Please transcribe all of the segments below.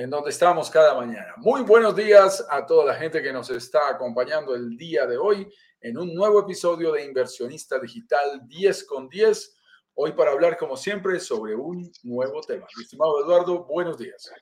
En donde estamos cada mañana. Muy buenos días a toda la gente que nos está acompañando el día de hoy en un nuevo episodio de Inversionista Digital 10 con 10. Hoy para hablar, como siempre, sobre un nuevo tema. Mi estimado Eduardo, buenos días.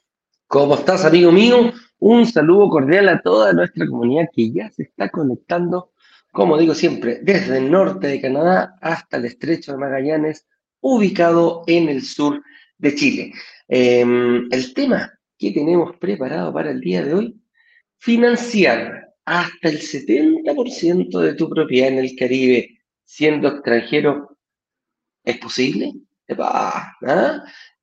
¿Cómo estás, amigo mío? Un saludo cordial a toda nuestra comunidad que ya se está conectando, como digo siempre, desde el norte de Canadá hasta el estrecho de Magallanes, ubicado en el sur de Chile. Em, el tema que tenemos preparado para el día de hoy, financiar hasta el 70% de tu propiedad en el Caribe siendo extranjero, ¿es posible? ¿Ah?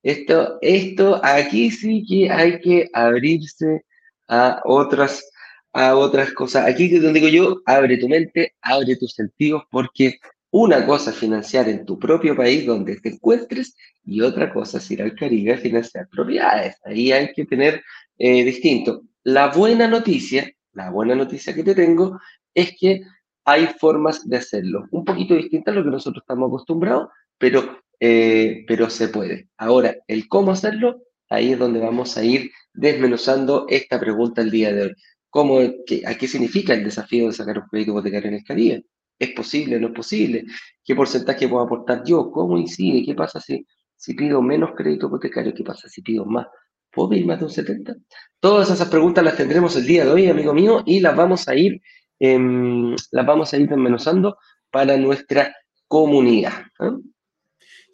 Esto, esto, aquí sí que hay que abrirse a otras, a otras cosas. Aquí es donde digo yo, abre tu mente, abre tus sentidos, porque una cosa es financiar en tu propio país donde te encuentres y otra cosa es ir al Caribe a financiar propiedades. Ahí hay que tener eh, distinto. La buena noticia, la buena noticia que te tengo es que hay formas de hacerlo. Un poquito distintas a lo que nosotros estamos acostumbrados, pero eh, pero se puede. Ahora, el cómo hacerlo, ahí es donde vamos a ir desmenuzando esta pregunta el día de hoy. ¿Cómo, qué, ¿A qué significa el desafío de sacar un crédito hipotecario en el Caribe? ¿Es posible no es posible? ¿Qué porcentaje puedo aportar yo? ¿Cómo incide? ¿Qué pasa si, si pido menos crédito hipotecario? ¿Qué pasa si pido más? ¿Puedo pedir más de un 70? Todas esas preguntas las tendremos el día de hoy, amigo mío, y las vamos a ir, em, las vamos a ir desmenuzando para nuestra comunidad. ¿eh?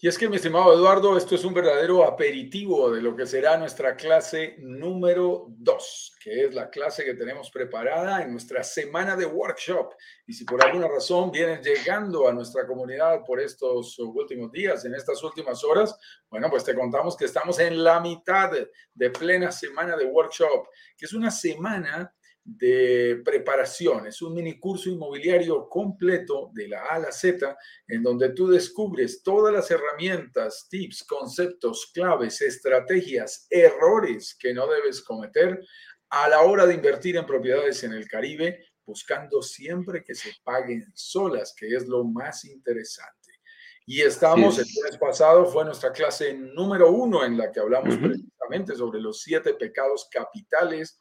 Y es que, mi estimado Eduardo, esto es un verdadero aperitivo de lo que será nuestra clase número 2, que es la clase que tenemos preparada en nuestra semana de workshop. Y si por alguna razón vienes llegando a nuestra comunidad por estos últimos días, en estas últimas horas, bueno, pues te contamos que estamos en la mitad de plena semana de workshop, que es una semana de preparación. Es un mini curso inmobiliario completo de la A a la Z, en donde tú descubres todas las herramientas, tips, conceptos, claves, estrategias, errores que no debes cometer a la hora de invertir en propiedades en el Caribe, buscando siempre que se paguen solas, que es lo más interesante. Y estamos, el mes pasado fue nuestra clase número uno en la que hablamos precisamente sobre los siete pecados capitales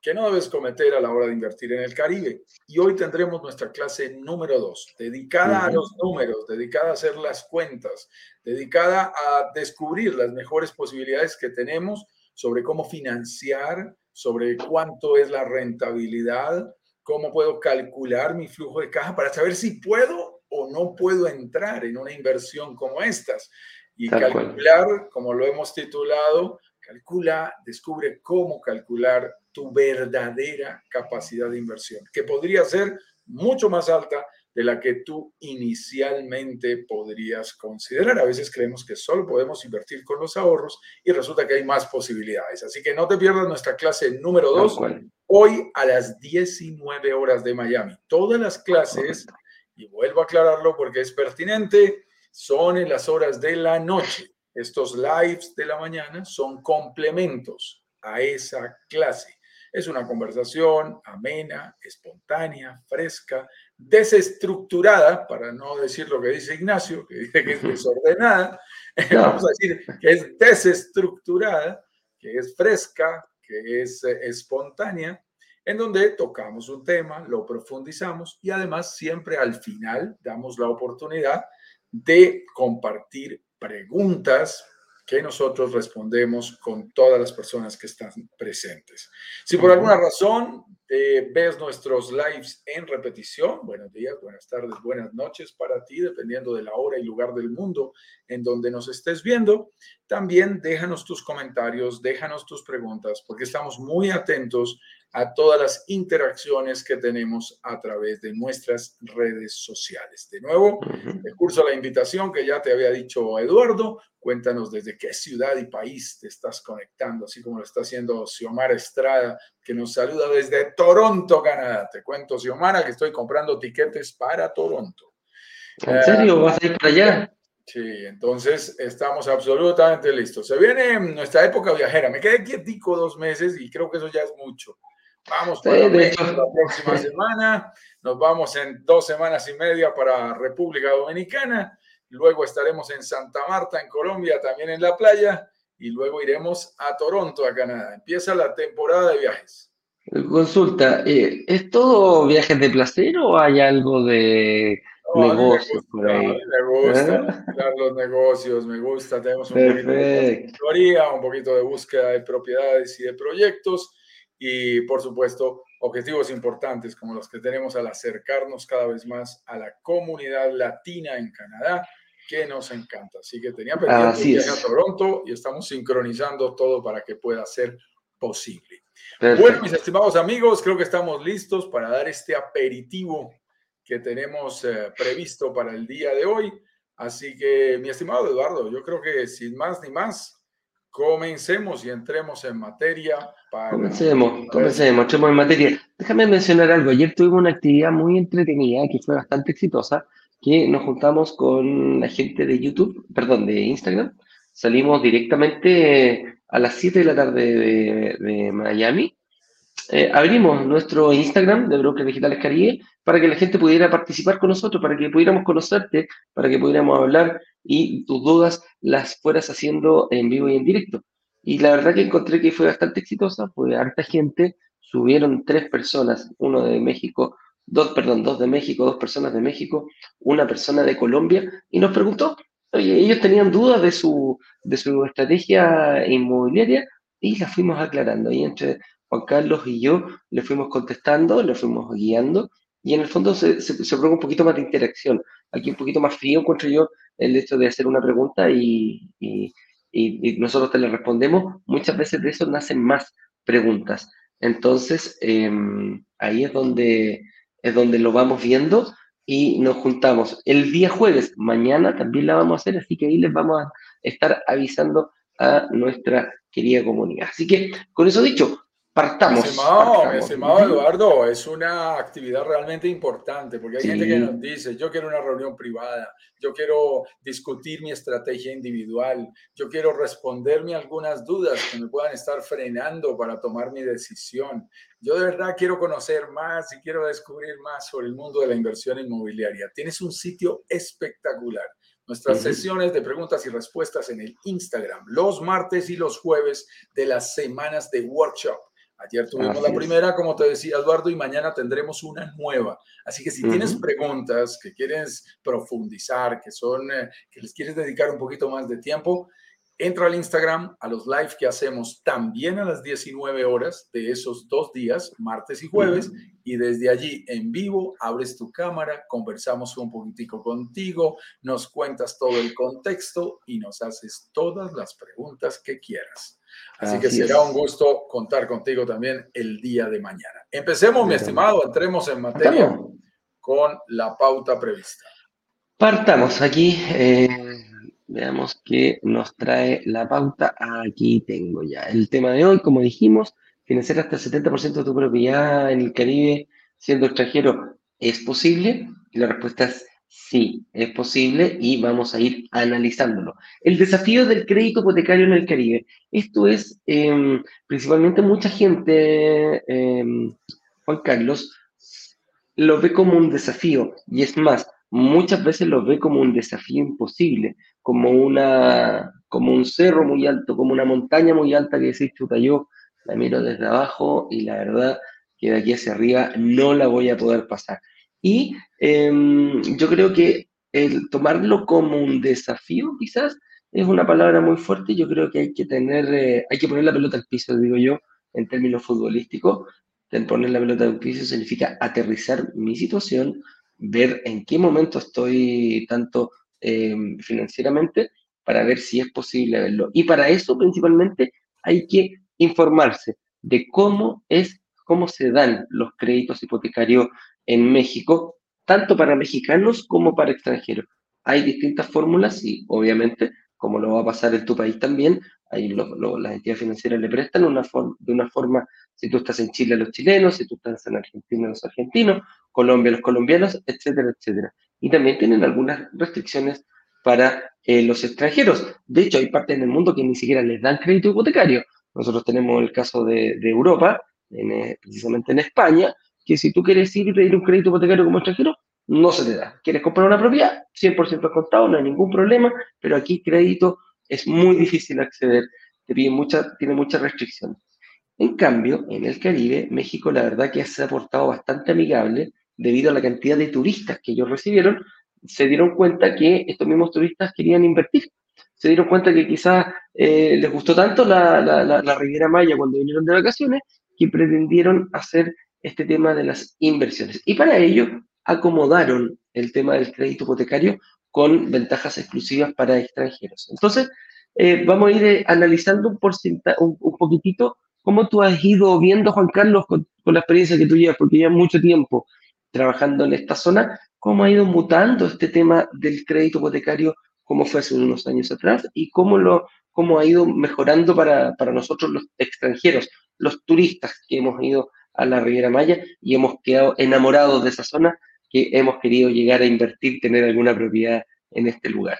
que no debes cometer a la hora de invertir en el Caribe. Y hoy tendremos nuestra clase número dos, dedicada a los números, dedicada a hacer las cuentas, dedicada a descubrir las mejores posibilidades que tenemos sobre cómo financiar, sobre cuánto es la rentabilidad, cómo puedo calcular mi flujo de caja para saber si puedo o no puedo entrar en una inversión como estas. Y calcular, como lo hemos titulado, calcula, descubre cómo calcular tu verdadera capacidad de inversión, que podría ser mucho más alta de la que tú inicialmente podrías considerar. A veces creemos que solo podemos invertir con los ahorros y resulta que hay más posibilidades. Así que no te pierdas nuestra clase número 2 hoy a las 19 horas de Miami. Todas las clases, y vuelvo a aclararlo porque es pertinente, son en las horas de la noche. Estos lives de la mañana son complementos a esa clase. Es una conversación amena, espontánea, fresca, desestructurada, para no decir lo que dice Ignacio, que dice que es desordenada. Vamos a decir que es desestructurada, que es fresca, que es eh, espontánea, en donde tocamos un tema, lo profundizamos y además siempre al final damos la oportunidad de compartir preguntas que nosotros respondemos con todas las personas que están presentes. Si por alguna razón eh, ves nuestros lives en repetición, buenos días, buenas tardes, buenas noches para ti, dependiendo de la hora y lugar del mundo en donde nos estés viendo. También déjanos tus comentarios, déjanos tus preguntas, porque estamos muy atentos a todas las interacciones que tenemos a través de nuestras redes sociales. De nuevo, el curso la invitación que ya te había dicho Eduardo. Cuéntanos desde qué ciudad y país te estás conectando, así como lo está haciendo Xiomara Estrada, que nos saluda desde Toronto, Canadá. Te cuento, Xiomara, que estoy comprando tiquetes para Toronto. ¿En serio? ¿Vas a ir para allá? Sí, entonces estamos absolutamente listos. Se viene nuestra época viajera. Me quedé quietico dos meses y creo que eso ya es mucho. Vamos para la próxima semana, nos vamos en dos semanas y media para República Dominicana, luego estaremos en Santa Marta, en Colombia, también en la playa, y luego iremos a Toronto, a Canadá. Empieza la temporada de viajes. Consulta, eh, ¿es todo viajes de placer o hay algo de negocios por ahí? Me gusta, ¿Eh? los negocios, me gusta. Tenemos un poquito de un poquito de búsqueda de propiedades y de proyectos y, por supuesto, objetivos importantes como los que tenemos al acercarnos cada vez más a la comunidad latina en Canadá, que nos encanta. Así que tenía pendiente viaje a Toronto y estamos sincronizando todo para que pueda ser posible. Bueno, mis estimados amigos, creo que estamos listos para dar este aperitivo que tenemos eh, previsto para el día de hoy. Así que, mi estimado Eduardo, yo creo que sin más ni más, comencemos y entremos en materia. Comencemos, comencemos, entremos en materia. Déjame mencionar algo. Ayer tuvimos una actividad muy entretenida que fue bastante exitosa, que nos juntamos con la gente de YouTube, perdón, de Instagram. Salimos directamente a las 7 de la tarde de, Miami. Eh, abrimos nuestro Instagram de Brokers Digitales Caribe para que la gente pudiera participar con nosotros, para que pudiéramos conocerte, para que pudiéramos hablar y tus dudas las fueras haciendo en vivo y en directo. Y la verdad que encontré que fue bastante exitosa, fue harta gente, subieron tres personas, uno de México, dos, perdón, dos de México, dos personas de México, una persona de Colombia, y nos preguntó, oye, ellos tenían dudas de su, de su estrategia inmobiliaria y la fuimos aclarando. Y entre Juan Carlos y yo le fuimos contestando, le fuimos guiando y en el fondo se, se, un poquito más de interacción. Aquí un poquito más frío encuentro yo el hecho de hacer una pregunta y, y, y, nosotros te le respondemos. Muchas veces de eso nacen más preguntas. Entonces, em, ahí es donde, es donde lo vamos viendo y nos juntamos el día jueves. Mañana también la vamos a hacer, así que ahí les vamos a estar avisando a nuestra querida comunidad. Así que, con eso dicho, Partamos. Mi estimado, Eduardo, es una actividad realmente importante porque hay gente que nos dice, yo quiero una reunión privada, yo quiero discutir mi estrategia individual, yo quiero responderme algunas dudas que me puedan estar frenando para tomar mi decisión. Yo de verdad quiero conocer más y quiero descubrir más sobre el mundo de la inversión inmobiliaria. Tienes un sitio espectacular. Nuestras sesiones de preguntas y respuestas en el Instagram, los martes y los jueves de las semanas de workshop Ayer tuvimos la primera, como te decía Eduardo, y mañana tendremos una nueva. Así que si tienes preguntas que quieres profundizar, que son, eh, que les quieres dedicar un poquito más de tiempo, entra al Instagram, a los live que hacemos también a las 19 horas de esos dos días, martes y jueves, y desde allí en vivo abres tu cámara, conversamos un poquitico contigo, nos cuentas todo el contexto y nos haces todas las preguntas que quieras. Así, que será un gusto contar contigo también el día de mañana. Empecemos, mi estimado, entremos en materia con la pauta prevista. Partamos aquí. Eh, veamos qué nos trae la pauta. Aquí tengo ya el tema de hoy, como dijimos, financiar hasta el 70% de tu propiedad en el Caribe siendo extranjero. ¿Es posible? Y la respuesta es Sí, es posible y vamos a ir analizándolo. El desafío del crédito hipotecario en el Caribe. Esto es em, principalmente mucha gente, em, Juan Carlos, lo ve como un desafío y es más, muchas veces lo ve como un desafío imposible, como, una, como un cerro muy alto, como una montaña muy alta que decís, chuta, yo la miro desde abajo y la verdad que de aquí hacia arriba no la voy a poder pasar. Y em, yo creo que el tomarlo como un desafío, quizás, es una palabra muy fuerte. Yo creo que hay que tener, eh, hay que poner la pelota al piso, digo yo, en términos futbolísticos. poner la pelota al piso significa aterrizar mi situación, ver en qué momento estoy tanto em, financieramente para ver si es posible verlo. Y para eso, principalmente, hay que informarse de cómo es, cómo se dan los créditos hipotecarios en México, tanto para mexicanos como para extranjeros. Hay distintas fórmulas y obviamente, como lo va a pasar en tu país también, ahí las entidades financieras le prestan de una forma, si tú estás en Chile a los chilenos, si tú estás en Argentina a los argentinos, Colombia a los colombianos, etcétera, etcétera. Y también tienen algunas restricciones para eh, los extranjeros. De hecho, hay partes en el mundo que ni siquiera les dan crédito hipotecario. Nosotros tenemos el caso de, Europa, eh, precisamente en España, que si tú quieres ir y pedir un crédito hipotecario como extranjero, no se te da. ¿Quieres comprar una propiedad? 100% contado, no hay ningún problema, pero aquí crédito es muy difícil acceder te piden mucha, tiene muchas restricciones. En cambio, en el Caribe, México la verdad que se ha portado bastante amigable debido a la cantidad de turistas que ellos recibieron, se dieron cuenta que estos mismos turistas querían invertir. Se dieron cuenta que quizás eh, les gustó tanto la, la, la, Riviera Maya cuando vinieron de vacaciones que pretendieron hacer este tema de las inversiones. Y para ello acomodaron el tema del crédito hipotecario con ventajas exclusivas para extranjeros. Entonces, eh, vamos a ir eh, analizando un, un, un, poquitito cómo tú has ido viendo, Juan Carlos, con, con, la experiencia que tú llevas, porque llevas mucho tiempo trabajando en esta zona, cómo ha ido mutando este tema del crédito hipotecario, cómo fue hace unos años atrás y cómo, lo, cómo ha ido mejorando para, para nosotros los extranjeros, los turistas que hemos ido a la Riviera Maya y hemos quedado enamorados de esa zona, que hemos querido llegar a invertir, tener alguna propiedad en este lugar.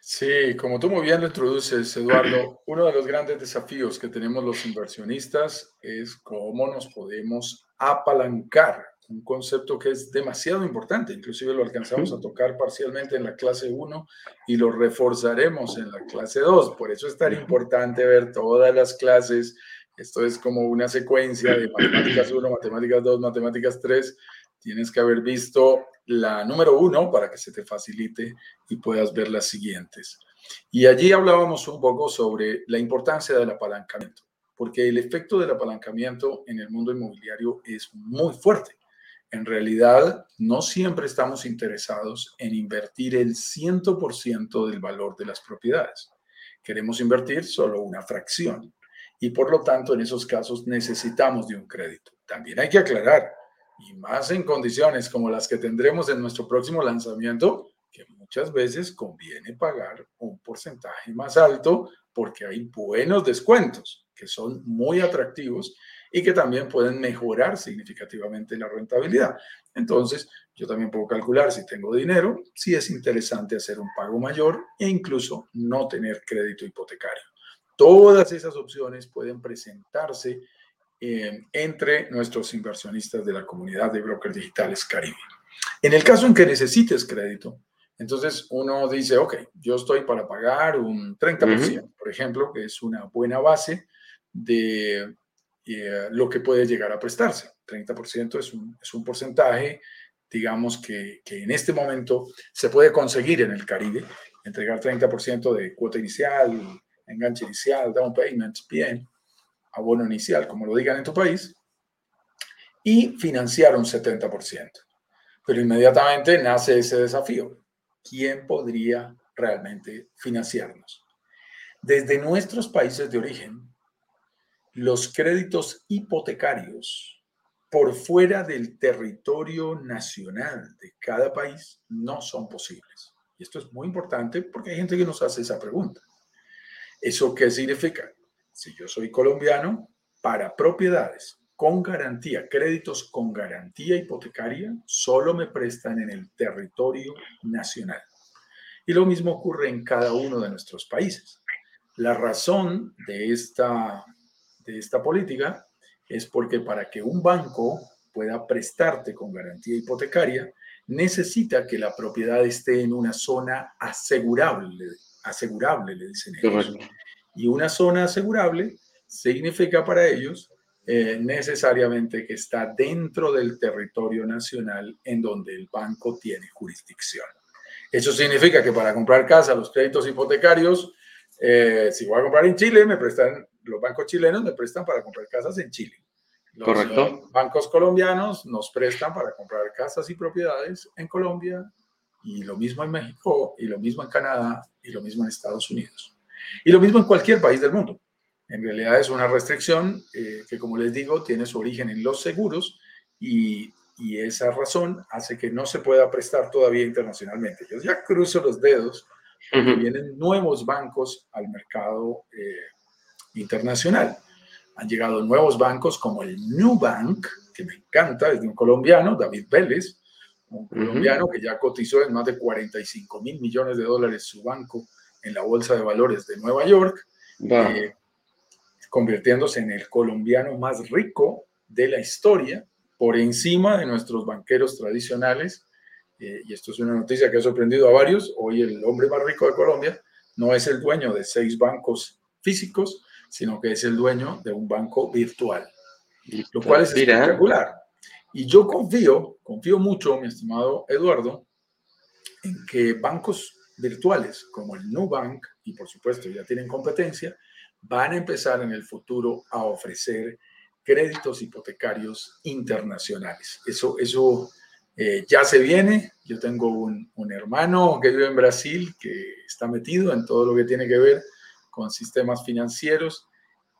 Sí, como tú muy bien lo introduces, Eduardo, uno de los grandes desafíos que tenemos los inversionistas es cómo nos podemos apalancar, un concepto que es demasiado importante, inclusive lo alcanzamos a tocar parcialmente en la clase 1 y lo reforzaremos en la clase 2, por eso es tan importante ver todas las clases, esto es como una secuencia de matemáticas 1, matemáticas 2, matemáticas 3, tienes que haber visto la número uno para que se te facilite y puedas ver las siguientes. Y allí hablábamos un poco sobre la importancia del apalancamiento, porque el efecto del apalancamiento en el mundo inmobiliario es muy fuerte. En realidad, no siempre estamos interesados en invertir el 100% del valor de las propiedades. Queremos invertir solo una fracción y por lo tanto en esos casos necesitamos de un crédito. También hay que aclarar, y más en condiciones como las que tendremos en nuestro próximo lanzamiento, que muchas veces conviene pagar un porcentaje más alto porque hay buenos descuentos que son muy atractivos y que también pueden mejorar significativamente la rentabilidad. Entonces, yo también puedo calcular si tengo dinero, si es interesante hacer un pago mayor e incluso no tener crédito hipotecario. Todas esas opciones pueden presentarse eh, entre nuestros inversionistas de la comunidad de brokers digitales Caribe. En el caso en que necesites crédito, entonces uno dice, ok, yo estoy para pagar un 30%, por ejemplo, que es una buena base de eh, lo que puede llegar a prestarse. 30% es un, es un porcentaje, digamos, que, que, en este momento se puede conseguir en el Caribe, entregar 30% de cuota inicial, enganche inicial, down payment, bien, abono inicial, como lo digan en tu país, y financiar un 70%. Pero inmediatamente nace ese desafío. ¿Quién podría realmente financiarnos? Desde nuestros países de origen, los créditos hipotecarios por fuera del territorio nacional de cada país no son posibles. Y esto es muy importante porque hay gente que nos hace esa pregunta. ¿Eso qué significa? Si yo soy colombiano, para propiedades con garantía, créditos con garantía hipotecaria, solo me prestan en el territorio nacional. Y lo mismo ocurre en cada uno de nuestros países. La razón de esta, de esta política es porque para que un banco pueda prestarte con garantía hipotecaria, necesita que la propiedad esté en una zona asegurable, asegurable, le dicen ellos. Y una zona asegurable significa para ellos eh, necesariamente que está dentro del territorio nacional en donde el banco tiene jurisdicción. Eso significa que para comprar casa, los créditos hipotecarios, eh, si voy a comprar en Chile, me prestan, los bancos chilenos me prestan para comprar casas en Chile. Los Correcto. bancos colombianos nos prestan para comprar casas y propiedades en Colombia y lo mismo en México y lo mismo en Canadá y lo mismo en Estados Unidos. Y lo mismo en cualquier país del mundo. En realidad es una restricción eh, que, como les digo, tiene su origen en los seguros y, y, esa razón hace que no se pueda prestar todavía internacionalmente. Yo ya cruzo los dedos porque vienen nuevos bancos al mercado eh, internacional. Han llegado nuevos bancos como el New Bank, que me encanta, es de un colombiano, David Vélez, un colombiano que ya cotizó en más de 45 mil millones de dólares su banco en la Bolsa de Valores de Nueva York, eh, convirtiéndose en el colombiano más rico de la historia, por encima de nuestros banqueros tradicionales. Eh, y esto es una noticia que ha sorprendido a varios. Hoy el hombre más rico de Colombia no es el dueño de seis bancos físicos, sino que es el dueño de un banco virtual, lo cual es espectacular. Y yo confío, confío mucho, mi estimado Eduardo, en que bancos virtuales como el Nubank, y por supuesto ya tienen competencia, van a empezar en el futuro a ofrecer créditos hipotecarios internacionales. Eso, eso eh, ya se viene. Yo tengo un, hermano que vive en Brasil que está metido en todo lo que tiene que ver con sistemas financieros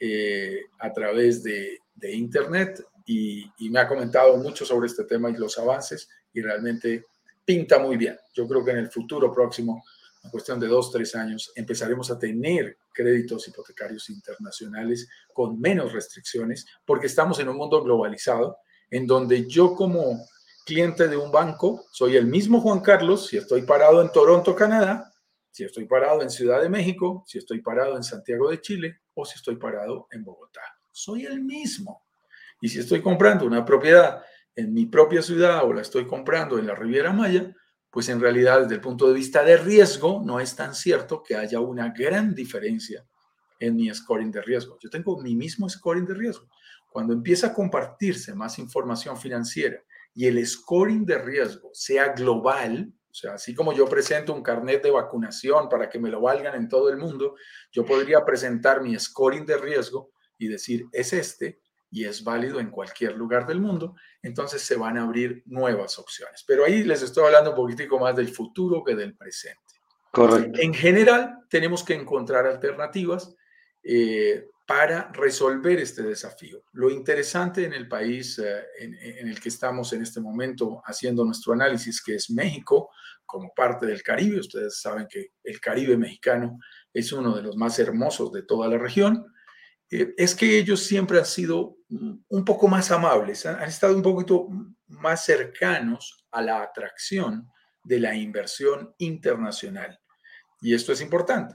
eh, a través de, Internet y, y, me ha comentado mucho sobre este tema y los avances y realmente pinta muy bien. Yo creo que en el futuro próximo en cuestión de dos, tres años, empezaremos a tener créditos hipotecarios internacionales con menos restricciones, porque estamos en un mundo globalizado, en donde yo como cliente de un banco soy el mismo Juan Carlos, si estoy parado en Toronto, Canadá, si estoy parado en Ciudad de México, si estoy parado en Santiago de Chile o si estoy parado en Bogotá. Soy el mismo. Y si estoy comprando una propiedad en mi propia ciudad o la estoy comprando en la Riviera Maya, pues en realidad desde el punto de vista de riesgo no es tan cierto que haya una gran diferencia en mi scoring de riesgo. Yo tengo mi mismo scoring de riesgo. Cuando empieza a compartirse más información financiera y el scoring de riesgo sea global, o sea, así como yo presento un carnet de vacunación para que me lo valgan en todo el mundo, yo podría presentar mi scoring de riesgo y decir, es este, y es válido en cualquier lugar del mundo, entonces se van a abrir nuevas opciones. Pero ahí les estoy hablando un poquitico más del futuro que del presente. Correcto. En general, tenemos que encontrar alternativas eh, para resolver este desafío. Lo interesante en el país eh, en, el que estamos en este momento haciendo nuestro análisis, que es México, como parte del Caribe, ustedes saben que el Caribe mexicano es uno de los más hermosos de toda la región, eh, es que ellos siempre han sido un poco más amables, han, estado un poquito más cercanos a la atracción de la inversión internacional. Y esto es importante,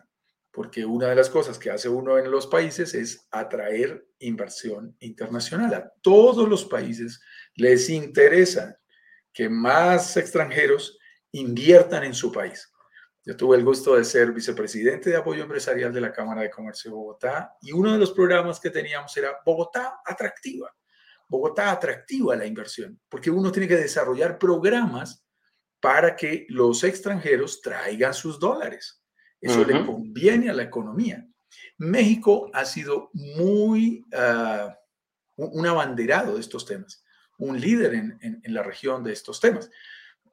porque una de las cosas que hace uno en los países es atraer inversión internacional. A todos los países les interesa que más extranjeros inviertan en su país. Yo tuve el gusto de ser vicepresidente de apoyo empresarial de la Cámara de Comercio de Bogotá y uno de los programas que teníamos era Bogotá Atractiva. Bogotá atractiva a la inversión, porque uno tiene que desarrollar programas para que los extranjeros traigan sus dólares. Eso le conviene a la economía. México ha sido muy uh, un abanderado de estos temas, un líder en, en la región de estos temas.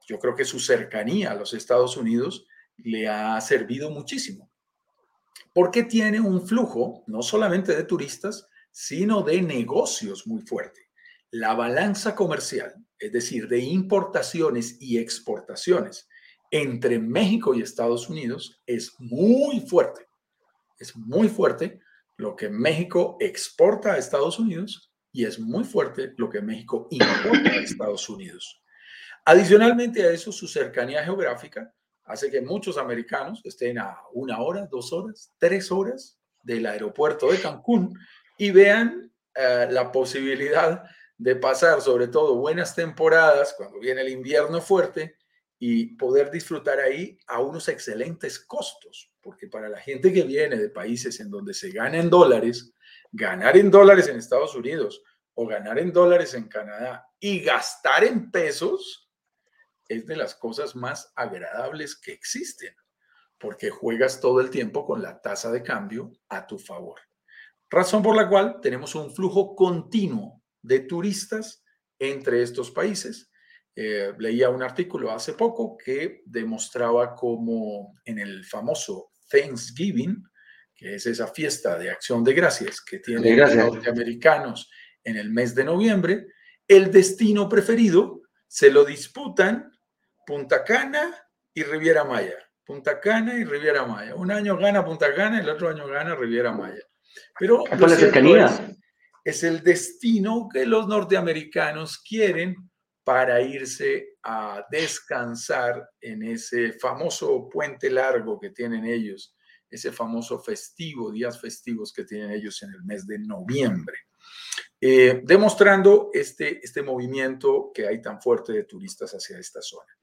Yo creo que su cercanía a los Estados Unidos le ha servido muchísimo, porque tiene un flujo no solamente de turistas, sino de negocios muy fuerte. La balanza comercial, es decir, de importaciones y exportaciones entre México y Estados Unidos, es muy fuerte. Es muy fuerte lo que México exporta a Estados Unidos y es muy fuerte lo que México importa a Estados Unidos. Adicionalmente a eso, su cercanía geográfica hace que muchos americanos estén a una hora, dos horas, tres horas del aeropuerto de Cancún y vean eh, la posibilidad de pasar sobre todo buenas temporadas cuando viene el invierno fuerte y poder disfrutar ahí a unos excelentes costos, porque para la gente que viene de países en donde se gana en dólares, ganar en dólares en Estados Unidos o ganar en dólares en Canadá y gastar en pesos, es de las cosas más agradables que existen, porque juegas todo el tiempo con la tasa de cambio a tu favor. Razón por la cual tenemos un flujo continuo de turistas entre estos países. Eh, leía un artículo hace poco que demostraba cómo en el famoso Thanksgiving, que es esa fiesta de acción de gracias que tienen los norteamericanos en el mes de noviembre, el destino preferido se lo disputan Punta Cana y Riviera Maya. Punta Cana y Riviera Maya. Un año gana Punta Cana y el otro año gana Riviera Maya. Pero la cercanía. Es, el destino que los norteamericanos quieren para irse a descansar en ese famoso puente largo que tienen ellos, ese famoso festivo, días festivos que tienen ellos en el mes de noviembre. Eh, demostrando este, este movimiento que hay tan fuerte de turistas hacia esta zona.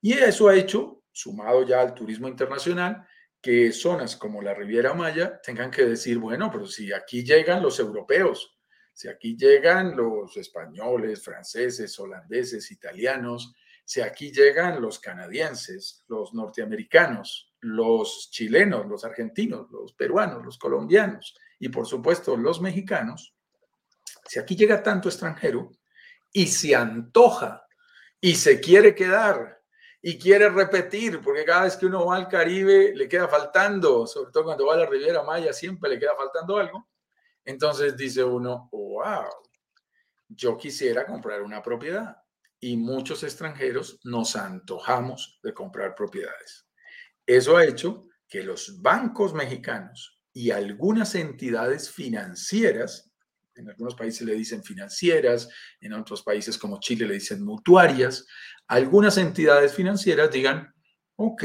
Y eso ha hecho, sumado ya al turismo internacional, que zonas como la Riviera Maya tengan que decir, bueno, pero si aquí llegan los europeos, si aquí llegan los españoles, franceses, holandeses, italianos, si aquí llegan los canadienses, los norteamericanos, los chilenos, los argentinos, los peruanos, los colombianos y por supuesto los mexicanos, si aquí llega tanto extranjero y se antoja y se quiere quedar y quiere repetir, porque cada vez que uno va al Caribe le queda faltando, sobre todo cuando va a la Riviera Maya, siempre le queda faltando algo. Entonces dice uno, wow, yo quisiera comprar una propiedad. Y muchos extranjeros nos antojamos de comprar propiedades. Eso ha hecho que los bancos mexicanos y algunas entidades financieras, en algunos países le dicen financieras, en otros países como Chile le dicen mutuarias, algunas entidades financieras digan, ok,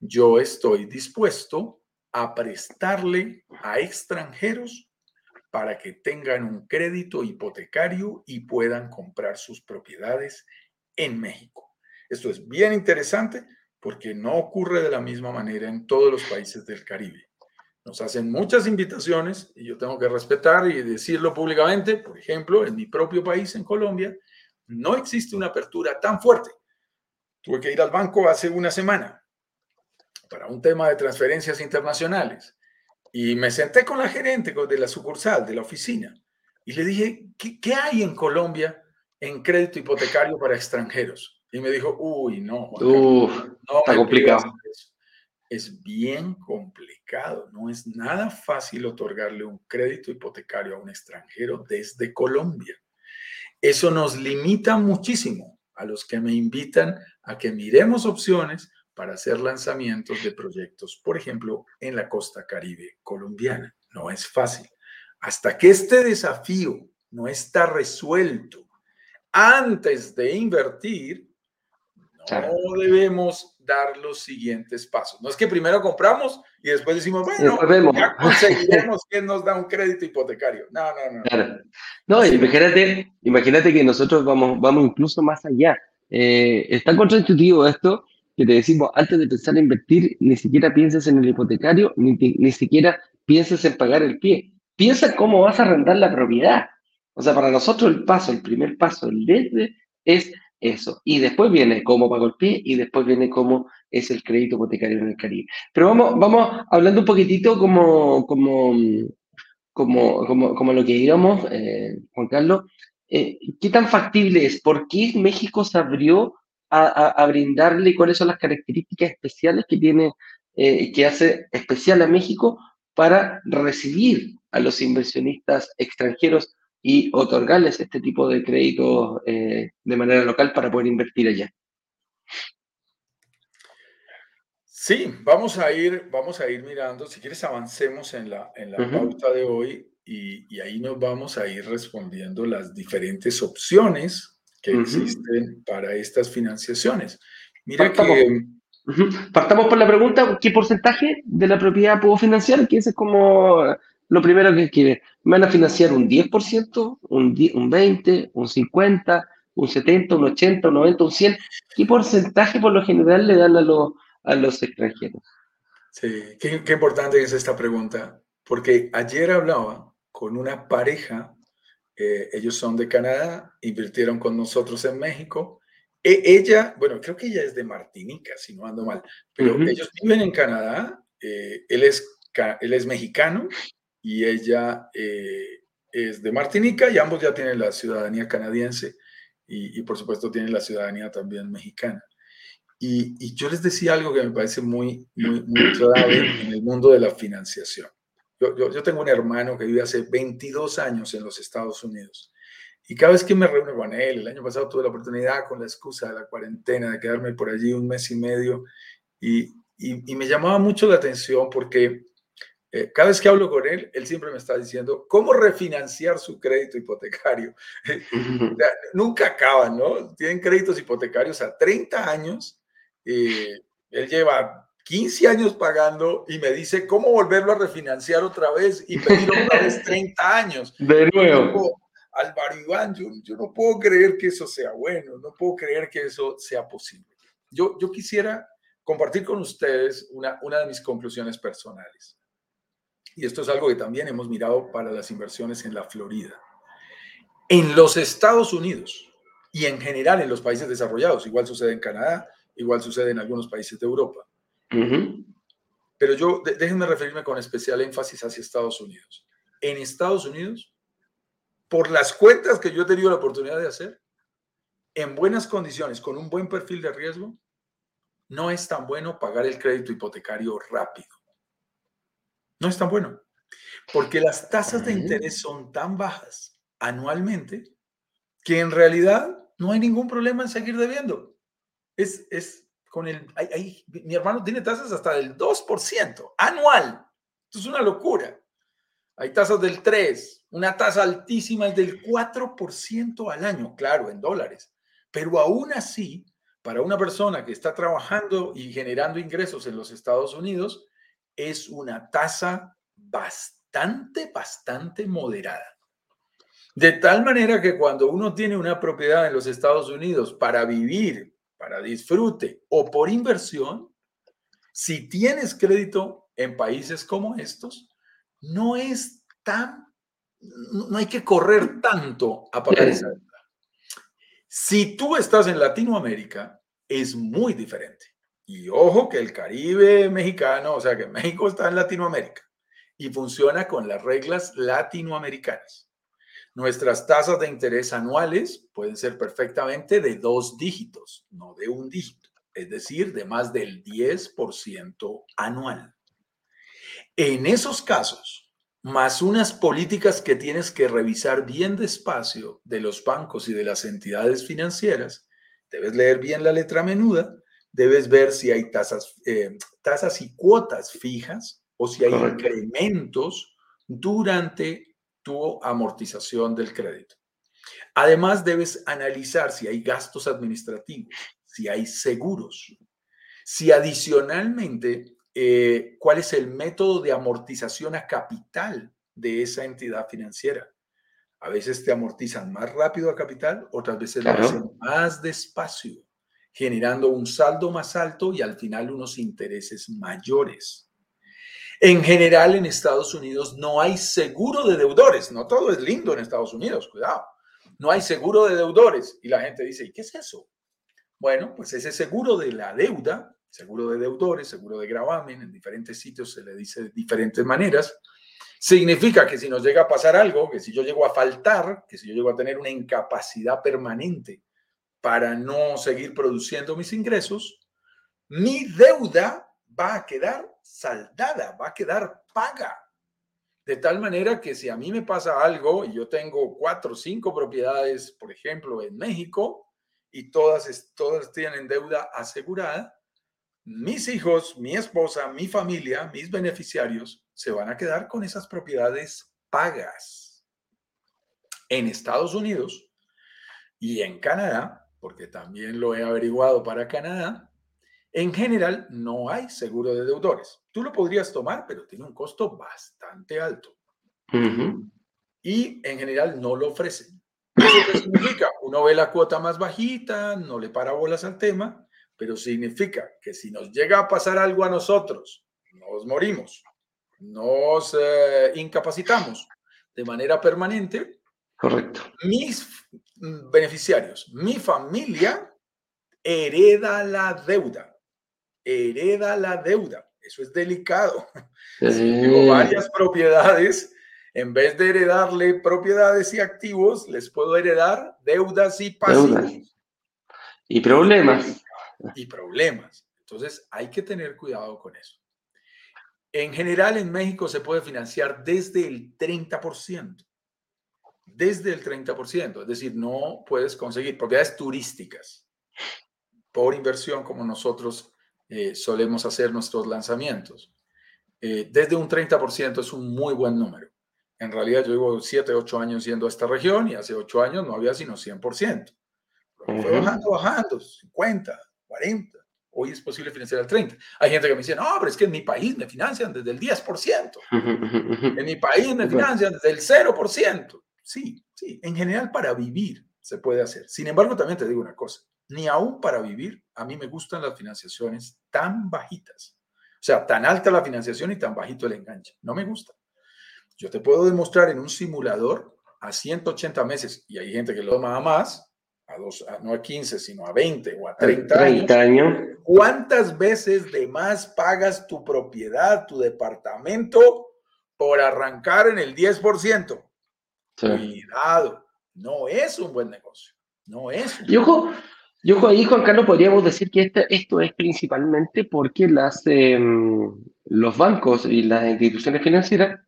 yo estoy dispuesto a prestarle a extranjeros para que tengan un crédito hipotecario y puedan comprar sus propiedades en México. Esto es bien interesante porque no ocurre de la misma manera en todos los países del Caribe. Nos hacen muchas invitaciones y yo tengo que respetar y decirlo públicamente. Por ejemplo, en mi propio país, en Colombia, no existe una apertura tan fuerte. Tuve que ir al banco hace una semana para un tema de transferencias internacionales y me senté con la gerente de la sucursal, de la oficina, y le dije, ¿qué, hay en Colombia en crédito hipotecario para extranjeros? Y me dijo, uy, no, no está complicado. Es bien complicado, no es nada fácil otorgarle un crédito hipotecario a un extranjero desde Colombia. Eso nos limita muchísimo a los que me invitan a que miremos opciones para hacer lanzamientos de proyectos, por ejemplo, en la costa caribe colombiana. No es fácil. Hasta que este desafío no está resuelto antes de invertir, no debemos dar los siguientes pasos. No es que primero compramos y después decimos, bueno, ya conseguiremos quién nos da un crédito hipotecario. No, no, no. No, imagínate, imagínate que nosotros vamos, vamos incluso más allá. Eh, está contraintuitivo esto, que te decimos, antes de pensar en invertir, ni siquiera pienses en el hipotecario, ni, ni siquiera pienses en pagar el pie. Piensa cómo vas a arrendar la propiedad. O sea, para nosotros el paso, el primer paso, el desde, es eso. Y después viene cómo pago el pie y después viene cómo es el crédito hipotecario en el Caribe. Pero vamos, vamos hablando un poquitito como, como, como, como, como lo que íbamos, eh, Juan Carlos. Eh, ¿Qué tan factible es? ¿Por qué México se abrió a, brindarle cuáles son las características especiales que tiene, eh, que hace especial a México para recibir a los inversionistas extranjeros y otorgarles este tipo de créditos eh, de manera local para poder invertir allá. Sí, vamos a ir, vamos a ir mirando. Si quieres, avancemos en la, en la pauta de hoy y, y, ahí nos vamos a ir respondiendo las diferentes opciones que existen para estas financiaciones. Mira que... Partamos por la pregunta, ¿qué porcentaje de la propiedad puedo financiar? Que ese es como lo primero que quiere. ¿Me van a financiar un 10%, un, un 20%, un 50%, un 70%, un 80%, un 90%, un 100%? ¿Qué porcentaje por lo general le dan a, los, a los extranjeros? Sí, qué, qué importante es esta pregunta, porque ayer hablaba con una pareja eh, ellos son de Canadá, invirtieron con nosotros en México. E, ella, bueno, creo que ella es de Martinica, si no ando mal, pero ellos viven en Canadá. Eh, él, es, él es mexicano y ella eh, es de Martinica y ambos ya tienen la ciudadanía canadiense y, por supuesto tienen la ciudadanía también mexicana. Y, y, yo les decía algo que me parece muy, muy, muy clave en el mundo de la financiación. Yo, tengo un hermano que vive hace 22 años en los Estados Unidos. Y cada vez que me reúno con él, el año pasado tuve la oportunidad con la excusa de la cuarentena de quedarme por allí un mes y medio y, y, me llamaba mucho la atención porque eh, cada vez que hablo con él, él siempre me está diciendo cómo refinanciar su crédito hipotecario. nunca acaban, ¿no? Tienen créditos hipotecarios a 30 años. Eh, él lleva 15 años pagando y me dice cómo volverlo a refinanciar otra vez y pedir otra vez 30 años. De nuevo. Álvaro Iván, yo, yo, no puedo creer que eso sea bueno, no puedo creer que eso sea posible. Yo, yo quisiera compartir con ustedes una, una de mis conclusiones personales. Y esto es algo que también hemos mirado para las inversiones en la Florida. En los Estados Unidos y en general en los países desarrollados, igual sucede en Canadá, igual sucede en algunos países de Europa. Pero yo, déjenme referirme con especial énfasis hacia Estados Unidos. En Estados Unidos, por las cuentas que yo he tenido la oportunidad de hacer, en buenas condiciones, con un buen perfil de riesgo, no es tan bueno pagar el crédito hipotecario rápido. No es tan bueno, porque las tasas de interés son tan bajas anualmente que en realidad no hay ningún problema en seguir debiendo. Es, es con el, mi hermano tiene tasas hasta del 2% anual. Esto es una locura. Hay tasas del 3, una tasa altísima es del 4% al año, claro, en dólares. Pero aún así, para una persona que está trabajando y generando ingresos en los Estados Unidos, es una tasa bastante, bastante moderada. De tal manera que cuando uno tiene una propiedad en los Estados Unidos para vivir, para disfrute o por inversión, si tienes crédito en países como estos, no es tan, no hay que correr tanto a pagar esa deuda. Si tú estás en Latinoamérica, es muy diferente. Y ojo que el Caribe mexicano, o sea que México está en Latinoamérica y funciona con las reglas latinoamericanas. Nuestras tasas de interés anuales pueden ser perfectamente de dos dígitos, no de un dígito, es decir, de más del 10% anual. En esos casos, más unas políticas que tienes que revisar bien despacio de los bancos y de las entidades financieras. Debes leer bien la letra menuda, debes ver si hay tasas, eh, tasas y cuotas fijas o si hay incrementos durante tu amortización del crédito. Además, debes analizar si hay gastos administrativos, si hay seguros, si adicionalmente eh, cuál es el método de amortización a capital de esa entidad financiera. A veces te amortizan más rápido a capital, otras veces lo hacen más despacio, generando un saldo más alto y al final unos intereses mayores. En general, en Estados Unidos no hay seguro de deudores. No todo es lindo en Estados Unidos, cuidado. No hay seguro de deudores. Y la gente dice, ¿y qué es eso? Bueno, pues ese seguro de la deuda seguro de deudores, seguro de gravamen, en diferentes sitios se le dice de diferentes maneras. Significa que si nos llega a pasar algo, que si yo llego a faltar, que si yo llego a tener una incapacidad permanente para no seguir produciendo mis ingresos, mi deuda va a quedar saldada, va a quedar paga. De tal manera que si a mí me pasa algo y yo tengo cuatro o cinco propiedades, por ejemplo, en México, y todas, todas tienen deuda asegurada, mis hijos, mi esposa, mi familia, mis beneficiarios se van a quedar con esas propiedades pagas. En Estados Unidos y en Canadá, porque también lo he averiguado para Canadá, en general no hay seguro de deudores. Tú lo podrías tomar, pero tiene un costo bastante alto. Y en general no lo ofrecen. ¿Eso qué significa? Uno ve la cuota más bajita, no le para bolas al tema pero significa que si nos llega a pasar algo a nosotros, nos morimos, nos eh, incapacitamos de manera permanente. Correcto. Mis beneficiarios, mi familia hereda la deuda, hereda la deuda. Eso es delicado. Si tengo varias propiedades, en vez de heredarle propiedades y activos, les puedo heredar deudas y pasivos. Y problemas y problemas. Entonces hay que tener cuidado con eso. En general en México se puede financiar desde el 30%. Desde el 30%. Es decir, no puedes conseguir propiedades turísticas por inversión como nosotros eh, solemos hacer nuestros lanzamientos. Eh, desde un 30% es un muy buen número. En realidad yo llevo 7, 8 años yendo a esta región y hace 8 años no había sino 100%. Fue bajando, bajando, 50, 40. Hoy es posible financiar al 30. Hay gente que me dice, no, pero es que en mi país me financian desde el 10%. En mi país me financian desde el 0%. Sí, sí, en general para vivir se puede hacer. Sin embargo, también te digo una cosa. Ni aún para vivir, a mí me gustan las financiaciones tan bajitas. O sea, tan alta la financiación y tan bajito el enganche. No me gusta. Yo te puedo demostrar en un simulador a 180 meses, y hay gente que lo toma a más, a dos, no a 15, sino a 20 o a 30, 30 años, ¿cuántas veces de más pagas tu propiedad, tu departamento, por arrancar en el 10%? Cuidado, no es un buen negocio. No es. Un y ojo, ahí, Juan Carlos, podríamos decir que este, esto es principalmente porque las, em, los bancos y las instituciones financieras,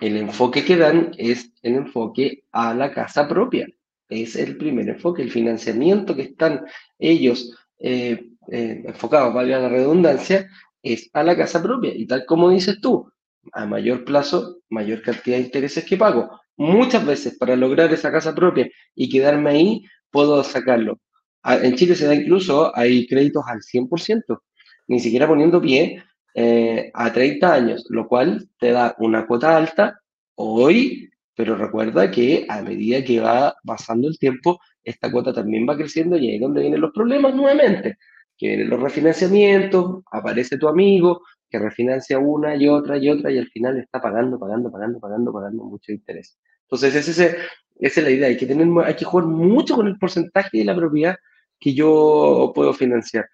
el enfoque que dan es el enfoque a la casa propia. Es el primer enfoque, el financiamiento que están ellos eh, eh, enfocados, valga la redundancia, es a la casa propia. Y tal como dices tú, a mayor plazo, mayor cantidad de intereses que pago. Muchas veces para lograr esa casa propia y quedarme ahí, puedo sacarlo en Chile se da incluso, hay créditos al 100%, ni siquiera poniendo pie eh, a 30 años, lo cual te da una cuota alta hoy, pero recuerda que a medida que va pasando el tiempo, esta cuota también va creciendo y ahí es donde vienen los problemas nuevamente, que vienen los refinanciamientos, aparece tu amigo que refinancia una y otra y otra y al final está pagando, pagando, pagando, pagando, pagando mucho interés. Entonces, ese, esa es la idea, hay que, tener, hay que jugar mucho con el porcentaje de la propiedad que yo puedo financiar.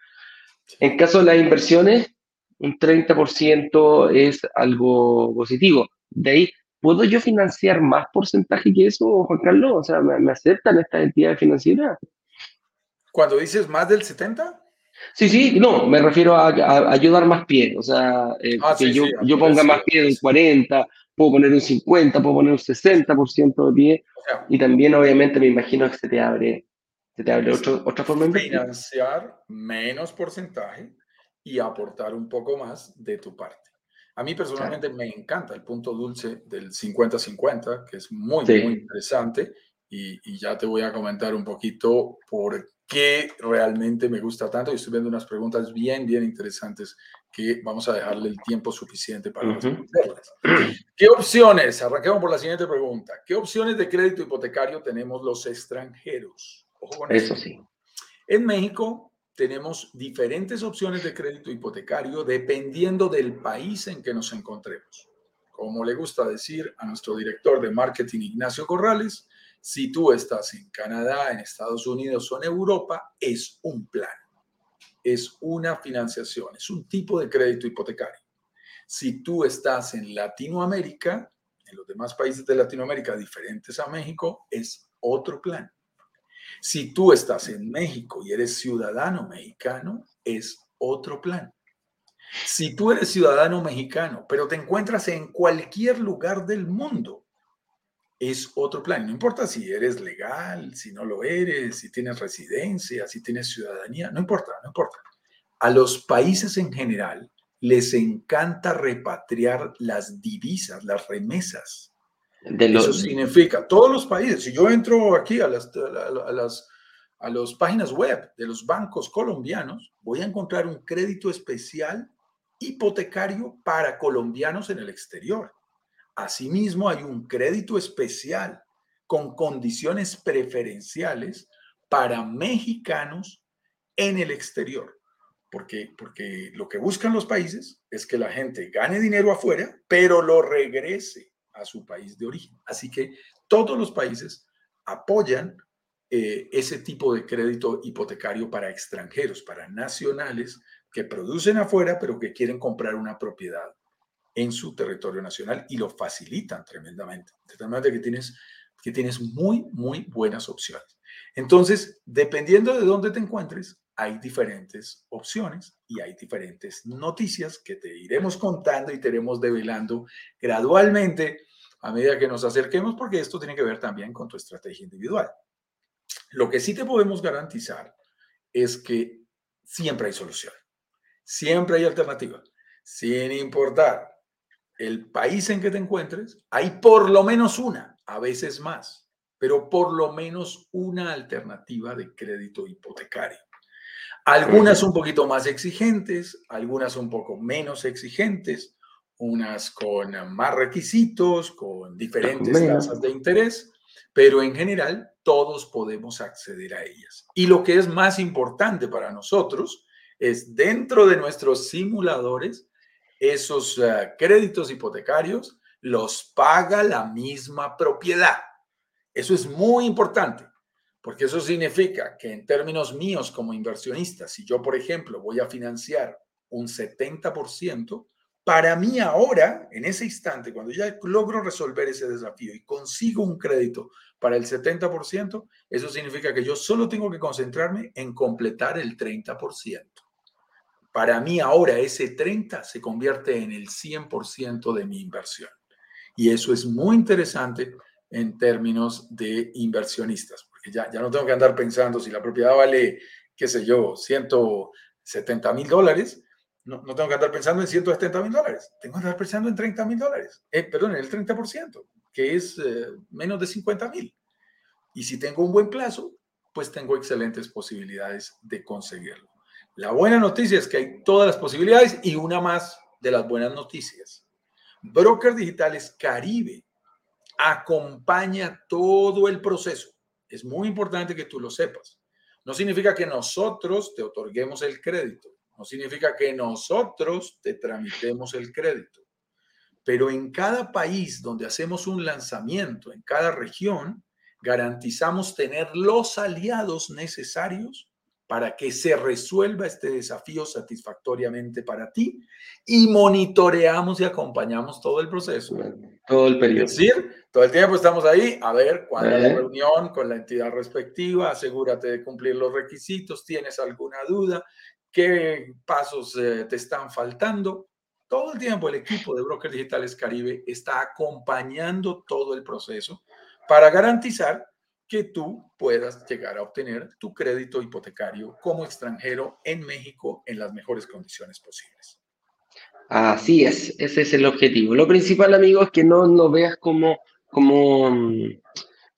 En caso de las inversiones, un 30% es algo positivo. De ahí, ¿puedo yo financiar más porcentaje que eso, Juan Carlos? O sea, ¿me, aceptan estas entidades financieras? Cuando dices más del 70? Sí, sí, no, me refiero a, ayudar más pie, o sea, eh, ah, que yo, yo ponga más pie de un 40, puedo poner un 50, puedo poner un 60% de pie, y también obviamente me imagino que se te abre te abre otra forma de Financiar menos porcentaje y aportar un poco más de tu parte. A mí personalmente me encanta el punto dulce del 50-50, que es muy, muy interesante. Y, y, ya te voy a comentar un poquito por qué realmente me gusta tanto. Y estoy viendo unas preguntas bien, bien interesantes que vamos a dejarle el tiempo suficiente para responderlas. ¿Qué opciones? Arranquemos por la siguiente pregunta. ¿Qué opciones de crédito hipotecario tenemos los extranjeros? Eso sí. En México tenemos diferentes opciones de crédito hipotecario dependiendo del país en que nos encontremos. Como le gusta decir a nuestro director de marketing, Ignacio Corrales, si tú estás en Canadá, en Estados Unidos o en Europa, es un plan, es una financiación, es un tipo de crédito hipotecario. Si tú estás en Latinoamérica, en los demás países de Latinoamérica diferentes a México, es otro plan. Si tú estás en México y eres ciudadano mexicano, es otro plan. Si tú eres ciudadano mexicano, pero te encuentras en cualquier lugar del mundo, es otro plan. No importa si eres legal, si no lo eres, si tienes residencia, si tienes ciudadanía, no importa, no importa. A los países en general les encanta repatriar las divisas, las remesas. Eso significa, todos los países, si yo entro aquí a las, a, las, a las páginas web de los bancos colombianos, voy a encontrar un crédito especial hipotecario para colombianos en el exterior. Asimismo, hay un crédito especial con condiciones preferenciales para mexicanos en el exterior. Porque, porque lo que buscan los países es que la gente gane dinero afuera, pero lo regrese a su país de origen. Así que todos los países apoyan eh, ese tipo de crédito hipotecario para extranjeros, para nacionales que producen afuera, pero que quieren comprar una propiedad en su territorio nacional y lo facilitan tremendamente. De tal manera que tienes, que tienes muy, muy buenas opciones. Entonces, dependiendo de dónde te encuentres, hay diferentes opciones y hay diferentes noticias que te iremos contando y te iremos develando gradualmente a medida que nos acerquemos, porque esto tiene que ver también con tu estrategia individual. Lo que sí te podemos garantizar es que siempre hay solución, siempre hay alternativa, sin importar el país en que te encuentres, hay por lo menos una, a veces más, pero por lo menos una alternativa de crédito hipotecario. Algunas un poquito más exigentes, algunas un poco menos exigentes, unas con más requisitos, con diferentes tasas de interés, pero en general todos podemos acceder a ellas. Y lo que es más importante para nosotros es dentro de nuestros simuladores, esos eh, créditos hipotecarios los paga la misma propiedad. Eso es muy importante, porque eso significa que en términos míos como inversionista, si yo, por ejemplo, voy a financiar un 70%, para mí ahora, en ese instante, cuando ya logro resolver ese desafío y consigo un crédito para el 70%, eso significa que yo solo tengo que concentrarme en completar el 30%. Para mí ahora ese 30 se convierte en el 100% de mi inversión. Y eso es muy interesante en términos de inversionistas, porque ya, ya no tengo que andar pensando si la propiedad vale, qué sé yo, 170 mil dólares no, tengo que andar pensando en 170 mil dólares, tengo que andar pensando en 30 mil dólares, eh, perdón, en el 30%, que es eh, menos de 50 mil. Y si tengo un buen plazo, pues tengo excelentes posibilidades de conseguirlo. La buena noticia es que hay todas las posibilidades y una más de las buenas noticias. Broker Digitales Caribe acompaña todo el proceso. Es muy importante que tú lo sepas. No significa que nosotros te otorguemos el crédito no significa que nosotros te tramitemos el crédito. Pero en cada país donde hacemos un lanzamiento, en cada región, garantizamos tener los aliados necesarios para que se resuelva este desafío satisfactoriamente para ti y monitoreamos y acompañamos todo el proceso. Todo el periodo. Es decir, todo el tiempo estamos ahí a ver cuándo hay la reunión con la entidad respectiva, asegúrate de cumplir los requisitos, tienes alguna duda, qué pasos eh, te están faltando. Todo el tiempo el equipo de Brokers Digitales Caribe está acompañando todo el proceso para garantizar que tú puedas llegar a obtener tu crédito hipotecario como extranjero en México en las mejores condiciones posibles. Así es, ese es el objetivo. Lo principal, amigo, es que no lo veas como, como mm,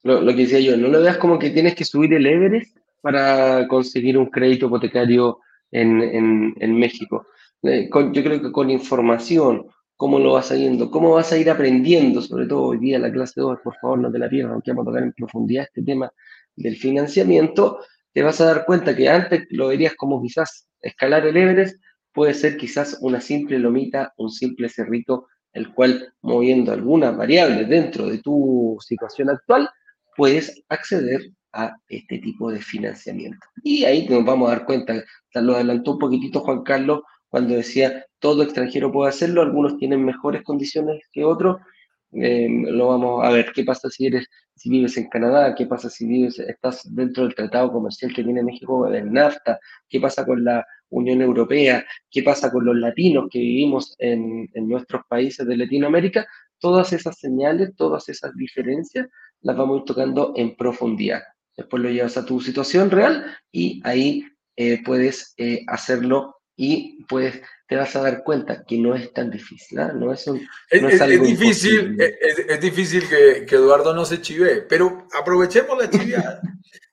lo, lo, que decía yo, no lo veas como que tienes que subir el Everest para conseguir un crédito hipotecario en, México. Eh, yo creo que con información, cómo lo vas yendo, cómo vas a ir aprendiendo, sobre todo hoy día la clase 2, por favor no te la pierdas, aunque vamos a tocar en profundidad este tema del financiamiento, te vas a dar cuenta que antes lo verías como quizás escalar el Everest, puede ser quizás una simple lomita, un simple cerrito, el cual moviendo algunas variables dentro de tu situación actual, puedes acceder a este tipo de financiamiento. Y ahí nos vamos a dar cuenta, lo adelantó un poquitito Juan Carlos cuando decía todo extranjero puede hacerlo, algunos tienen mejores condiciones que otros. Eh, lo vamos a ver, qué pasa si eres, si vives en Canadá, qué pasa si vives, estás dentro del tratado comercial que tiene México del NAFTA, qué pasa con la Unión Europea, qué pasa con los latinos que vivimos en, en nuestros países de Latinoamérica, todas esas señales, todas esas diferencias las vamos a ir tocando en profundidad después lo llevas a tu situación real y ahí eh, puedes eh, hacerlo y puedes, te vas a dar cuenta que no es tan difícil, ¿ah? no es, un, es, difícil, es, difícil que, que, Eduardo no se chivee, pero aprovechemos la chiviada.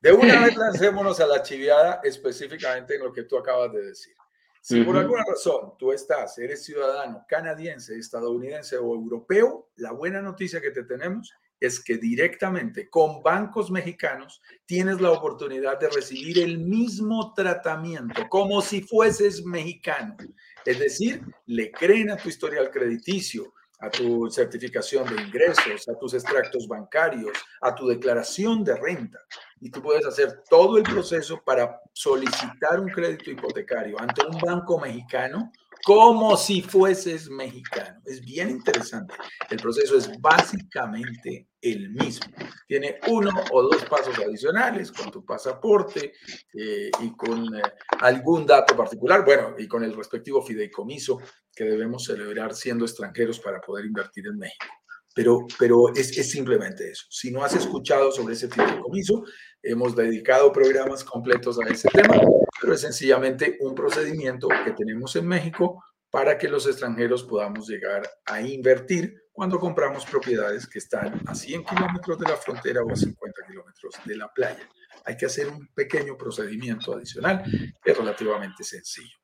De una vez lancémonos a la chiviada específicamente en lo que tú acabas de decir. Si por alguna razón tú estás, eres ciudadano canadiense, estadounidense o europeo, la buena noticia que te tenemos es que directamente con bancos mexicanos tienes la oportunidad de recibir el mismo tratamiento como si fueses mexicano. Es decir, le creen a tu historial crediticio, a tu certificación de ingresos, a tus extractos bancarios, a tu declaración de renta. Y tú puedes hacer todo el proceso para solicitar un crédito hipotecario ante un banco mexicano como si fueses mexicano. Es bien interesante. El proceso es básicamente el mismo. Tiene uno o dos pasos adicionales con tu pasaporte eh, y con eh, algún dato particular, bueno, y con el respectivo fideicomiso que debemos celebrar siendo extranjeros para poder invertir en México. Pero, pero es, es simplemente eso. Si no has escuchado sobre ese fideicomiso, hemos dedicado programas completos a ese tema pero es sencillamente un procedimiento que tenemos en México para que los extranjeros podamos llegar a invertir cuando compramos propiedades que están a 100 kilómetros de la frontera o a 50 kilómetros de la playa. Hay que hacer un pequeño procedimiento adicional es relativamente sencillo.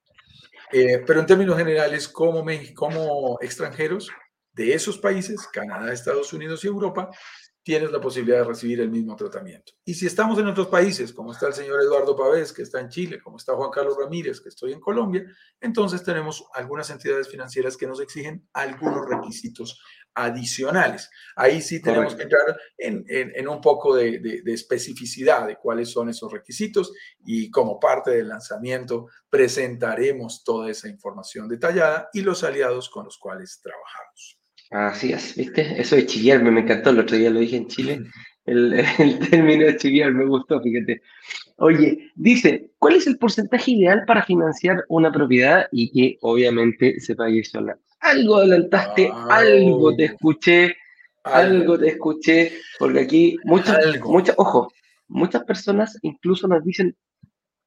Eh, pero en términos generales, como, como extranjeros de esos países, Canadá, Estados Unidos y Europa, tienes la posibilidad de recibir el mismo tratamiento. Y si estamos en otros países, como está el señor Eduardo Pavés, que está en Chile, como está Juan Carlos Ramírez, que estoy en Colombia, entonces tenemos algunas entidades financieras que nos exigen algunos requisitos adicionales. Ahí sí tenemos que entrar en, un poco de, de, especificidad de cuáles son esos requisitos y como parte del lanzamiento presentaremos toda esa información detallada y los aliados con los cuales trabajamos. Así es, ¿viste? Eso de chiviarme me encantó, el otro día lo dije en Chile, el, el término de chiviar me gustó, fíjate. Oye, dice, ¿cuál es el porcentaje ideal para financiar una propiedad y que obviamente se pague sola? Algo adelantaste, algo te escuché, algo. te escuché, porque aquí muchas, muchas, ojo, muchas personas incluso nos dicen,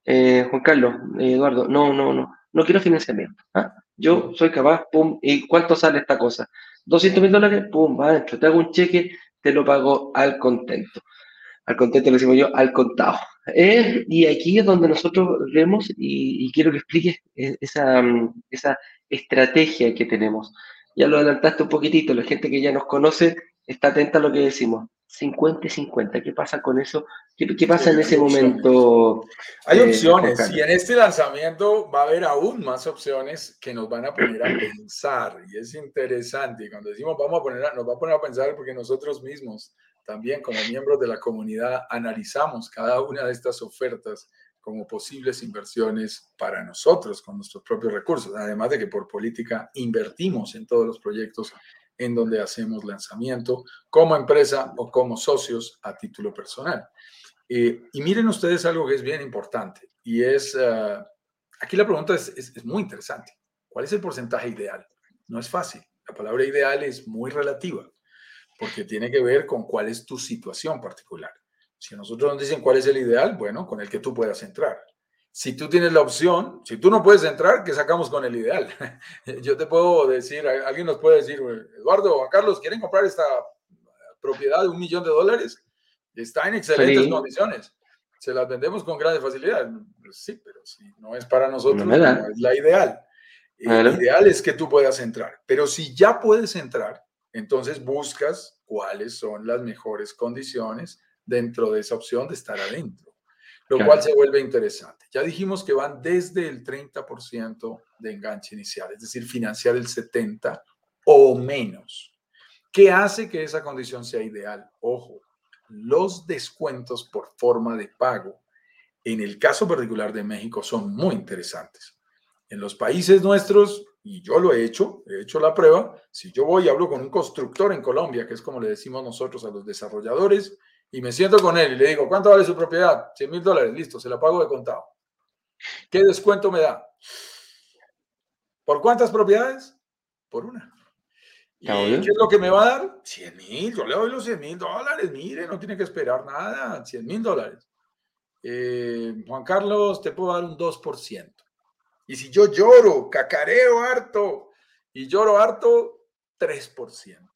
eh, Juan Carlos, Eduardo, no, no, no, no quiero financiamiento. ¿ah? Yo soy capaz, pum, ¿y cuánto sale esta cosa? 200 mil dólares, pum, va adentro, te hago un cheque, te lo pago al contento. Al contento le decimos yo, al contado. Eh, y aquí es donde nosotros vemos, y, quiero que expliques e, esa, esa estrategia que tenemos. Ya lo adelantaste un poquitito, la gente que ya nos conoce está atenta a lo que decimos. 50 y 50. ¿Qué pasa con eso? ¿Qué, pasa en ese momento? Hay eh, opciones y en este lanzamiento va a haber aún más opciones que nos van a poner a pensar y es interesante. Y cuando decimos vamos a poner, nos va a poner a pensar porque nosotros mismos también como miembros de la comunidad analizamos cada una de estas ofertas como posibles inversiones para nosotros con nuestros propios recursos, además de que por política invertimos en todos los proyectos en donde hacemos lanzamiento como empresa o como socios a título personal. Eh, y miren ustedes algo que es bien importante y es, ah, aquí la pregunta es, es, muy interesante. ¿Cuál es el porcentaje ideal? No es fácil. La palabra ideal es muy relativa porque tiene que ver con cuál es tu situación particular. Si a nosotros nos dicen cuál es el ideal, bueno, con el que tú puedas entrar si tú tienes la opción, si tú no puedes entrar, ¿qué sacamos con el ideal? Yo te puedo decir, alguien nos puede decir, Eduardo o Carlos, ¿quieren comprar esta propiedad de un millón de dólares? Está en excelentes condiciones. Se las vendemos con gran facilidad. Pues sí, pero si no es para nosotros, no, es la ideal. El ideal es que tú puedas entrar. Pero si ya puedes entrar, entonces buscas cuáles son las mejores condiciones dentro de esa opción de estar adentro lo cual se vuelve interesante. Ya dijimos que van desde el 30% de enganche inicial, es decir, financiar el 70% o menos. ¿Qué hace que esa condición sea ideal? Ojo, los descuentos por forma de pago, en el caso particular de México, son muy interesantes. En los países nuestros, y yo lo he hecho, he hecho la prueba, si yo voy y hablo con un constructor en Colombia, que es como le decimos nosotros a los desarrolladores, y me siento con él y le digo, ¿cuánto vale su propiedad? 100 mil dólares, listo, se la pago de contado. ¿Qué descuento me da? ¿Por cuántas propiedades? Por una. ¿Y qué es lo que me va a dar? 100 mil, yo le doy los 100 mil dólares, mire, no tiene que esperar nada, 100 mil dólares. Eh, Juan Carlos, te puedo dar un 2%. Y si yo lloro, cacareo harto, y lloro harto, 3%.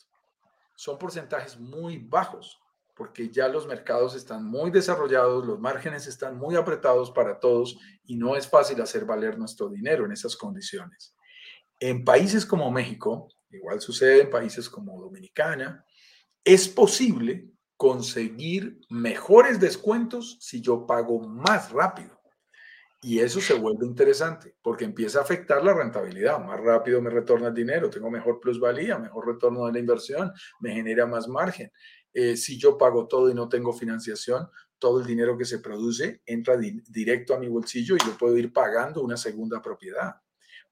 Son porcentajes muy bajos porque ya los mercados están muy desarrollados, los márgenes están muy apretados para todos y no es fácil hacer valer nuestro dinero en esas condiciones. En países como México, igual sucede en países como Dominicana, es posible conseguir mejores descuentos si yo pago más rápido. Y eso se vuelve interesante porque empieza a afectar la rentabilidad. Más rápido me retorna el dinero, tengo mejor plusvalía, mejor retorno de la inversión, me genera más margen. Eh, si yo pago todo y no tengo financiación, todo el dinero que se produce entra directo a mi bolsillo y yo puedo ir pagando una segunda propiedad.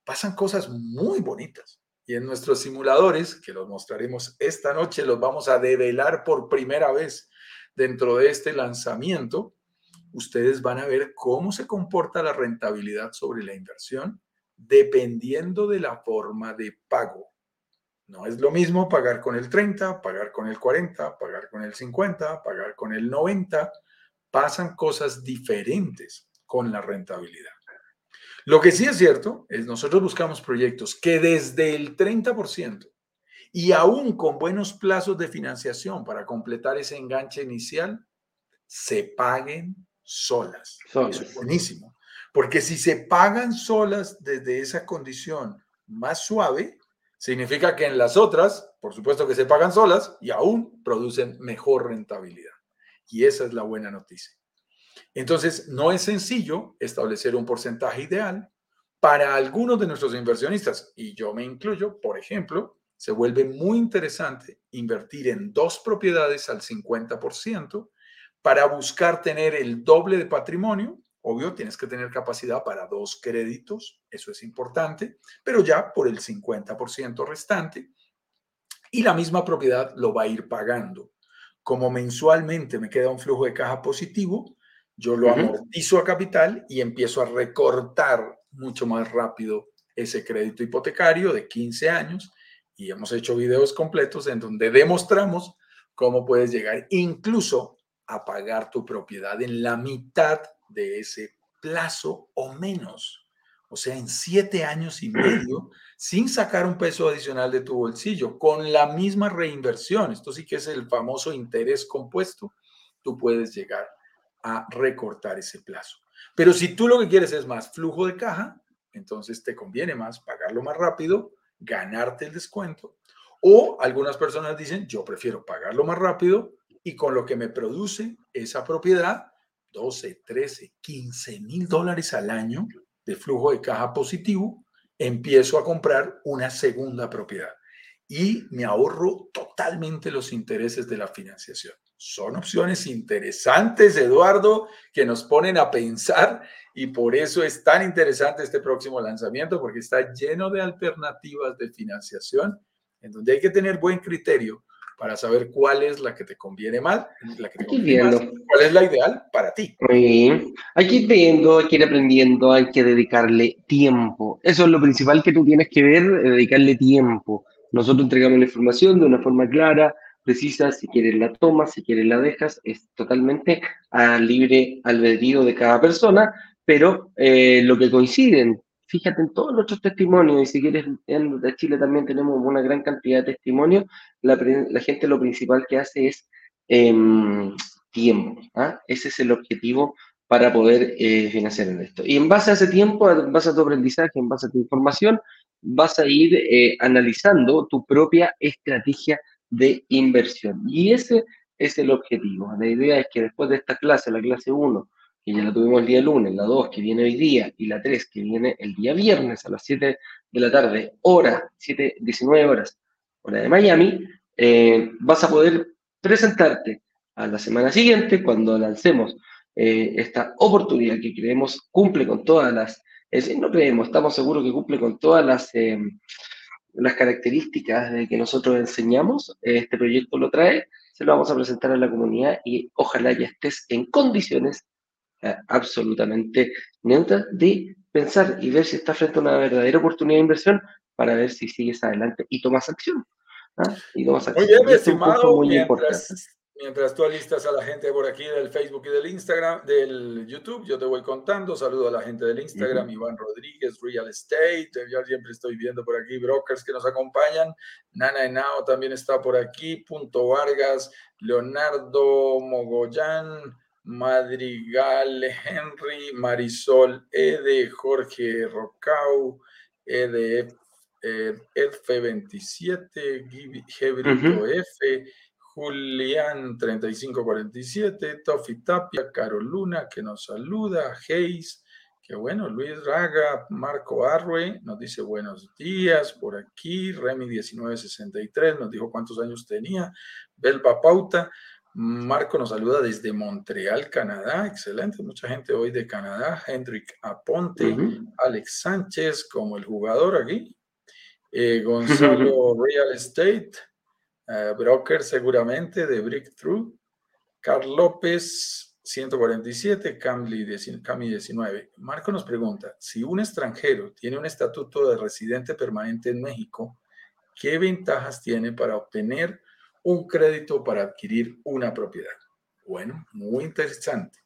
Pasan cosas muy bonitas. Y en nuestros simuladores, que los mostraremos esta noche, los vamos a develar por primera vez dentro de este lanzamiento, ustedes van a ver cómo se comporta la rentabilidad sobre la inversión dependiendo de la forma de pago. No es lo mismo pagar con el 30, pagar con el 40, pagar con el 50, pagar con el 90. Pasan cosas diferentes con la rentabilidad. Lo que sí es cierto es nosotros buscamos proyectos que desde el 30% y aún con buenos plazos de financiación para completar ese enganche inicial, se paguen solas. Eso es buenísimo. Porque si se pagan solas desde esa condición más suave, significa que en las otras por supuesto que se pagan solas y aún producen mejor rentabilidad. Y esa es la buena noticia. Entonces, no es sencillo establecer un porcentaje ideal. Para algunos de nuestros inversionistas, y yo me incluyo, por ejemplo, se vuelve muy interesante invertir en dos propiedades al 50% para buscar tener el doble de patrimonio. Obvio, tienes que tener capacidad para dos créditos, eso es importante, pero ya por el 50% restante. Y la misma propiedad lo va a ir pagando. Como mensualmente me queda un flujo de caja positivo, yo lo amortizo a capital y empiezo a recortar mucho más rápido ese crédito hipotecario de 15 años y hemos hecho videos completos en donde demostramos cómo puedes llegar incluso a pagar tu propiedad en la mitad de ese plazo o menos. O sea, en siete años y medio, sin sacar un peso adicional de tu bolsillo, con la misma reinversión. Esto sí que es el famoso interés compuesto. Tú puedes llegar a recortar ese plazo. Pero si tú lo que quieres es más flujo de caja, entonces te conviene más pagarlo más rápido, ganarte el descuento. O algunas personas dicen, yo prefiero pagarlo más rápido y con lo que me produce esa propiedad, 12, 13, 15 mil dólares al año de flujo de caja positivo, empiezo a comprar una segunda propiedad y me ahorro totalmente los intereses de la financiación. Son opciones interesantes, Eduardo, que nos ponen a pensar y por eso es tan interesante este próximo lanzamiento, porque está lleno de alternativas de financiación en donde hay que tener buen criterio para saber cuál es la que te conviene más, la que te conviene cuál es la ideal para ti. Hay que ir viendo, hay que ir aprendiendo, hay que dedicarle tiempo. Eso es lo principal que tú tienes que ver, dedicarle tiempo. Nosotros entregamos la información de una forma clara, precisa, si quieres la tomas, si quieres la dejas, es totalmente a libre albedrío de cada persona, pero eh, lo que coinciden, fíjate en todos nuestros testimonios, y si quieres, en Chile también tenemos una gran cantidad de testimonios, la, gente lo principal que hace es em, tiempo, ¿ah? ese es el objetivo para poder eh, financiar esto. Y en base a ese tiempo, en base a tu aprendizaje, en base a tu información, vas a ir eh, analizando tu propia estrategia de inversión. Y ese es el objetivo. La idea es que después de esta clase, la clase 1, que ya la tuvimos el día lunes, la 2 que viene hoy día y la 3 que viene el día viernes a las 7 de la tarde, hora, 7, 19 horas, hora de Miami, eh, vas a poder presentarte a la semana siguiente cuando lancemos eh, esta oportunidad que creemos cumple con todas las, es decir, no creemos, estamos seguros que cumple con todas las... Eh, las características de que nosotros enseñamos, este proyecto lo trae, se lo vamos a presentar a la comunidad y ojalá ya estés en condiciones eh, absolutamente neutras de pensar y ver si estás frente a una verdadera oportunidad de inversión para ver si sigues adelante y tomas acción. ¿ah? Y tomas acción. muy importante Mientras tú alistas a la gente por aquí del Facebook y del Instagram, del YouTube, yo te voy contando. Saludo a la gente del Instagram, Iván Rodríguez, Real Estate. Yo siempre estoy viendo por aquí brokers que nos acompañan. Nana Enao también está por aquí. Punto Vargas, Leonardo Mogollán, Madrigal Henry, Marisol Ede, Jorge Rocau, EDF, F27, Gebrito F. Julián 3547, Tofi Tapia, Carol Luna, que nos saluda, Hayes, que bueno, Luis Raga, Marco Arrue, nos dice buenos días por aquí, Remy 1963, nos dijo cuántos años tenía, Belba Pauta, Marco nos saluda desde Montreal, Canadá, excelente, mucha gente hoy de Canadá, Hendrik Aponte, Alex Sánchez como el jugador aquí, eh, Gonzalo Real Estate, eh, broker seguramente de Breakthrough, Carl López 147, Cami 19. Marco nos pregunta, si un extranjero tiene un estatuto de residente permanente en México, ¿qué ventajas tiene para obtener un crédito para adquirir una propiedad? Bueno, muy interesante.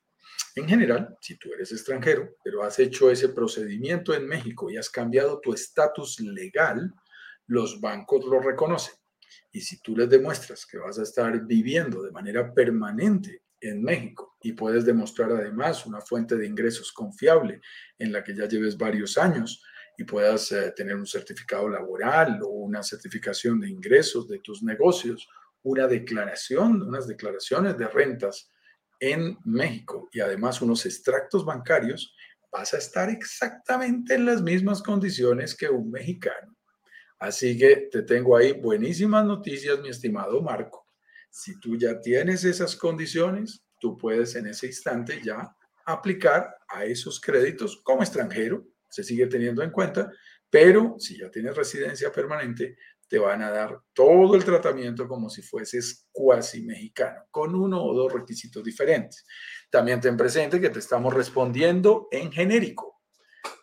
En general, si tú eres extranjero, pero has hecho ese procedimiento en México y has cambiado tu estatus legal, los bancos lo reconocen. Y si tú les demuestras que vas a estar viviendo de manera permanente en México y puedes demostrar además una fuente de ingresos confiable en la que ya lleves varios años, y puedas eh, tener un certificado laboral o una certificación de ingresos de tus negocios, una declaración, unas declaraciones de rentas en México y además unos extractos bancarios, vas a estar exactamente en las mismas condiciones que un mexicano. Así que te tengo ahí buenísimas noticias, mi estimado Marco. Si tú ya tienes esas condiciones, tú puedes en ese instante ya aplicar a esos créditos como extranjero, se sigue teniendo en cuenta, pero si ya tienes residencia permanente, te van a dar todo el tratamiento como si fueses cuasi mexicano, con uno o dos requisitos diferentes. También ten presente que te estamos respondiendo en genérico.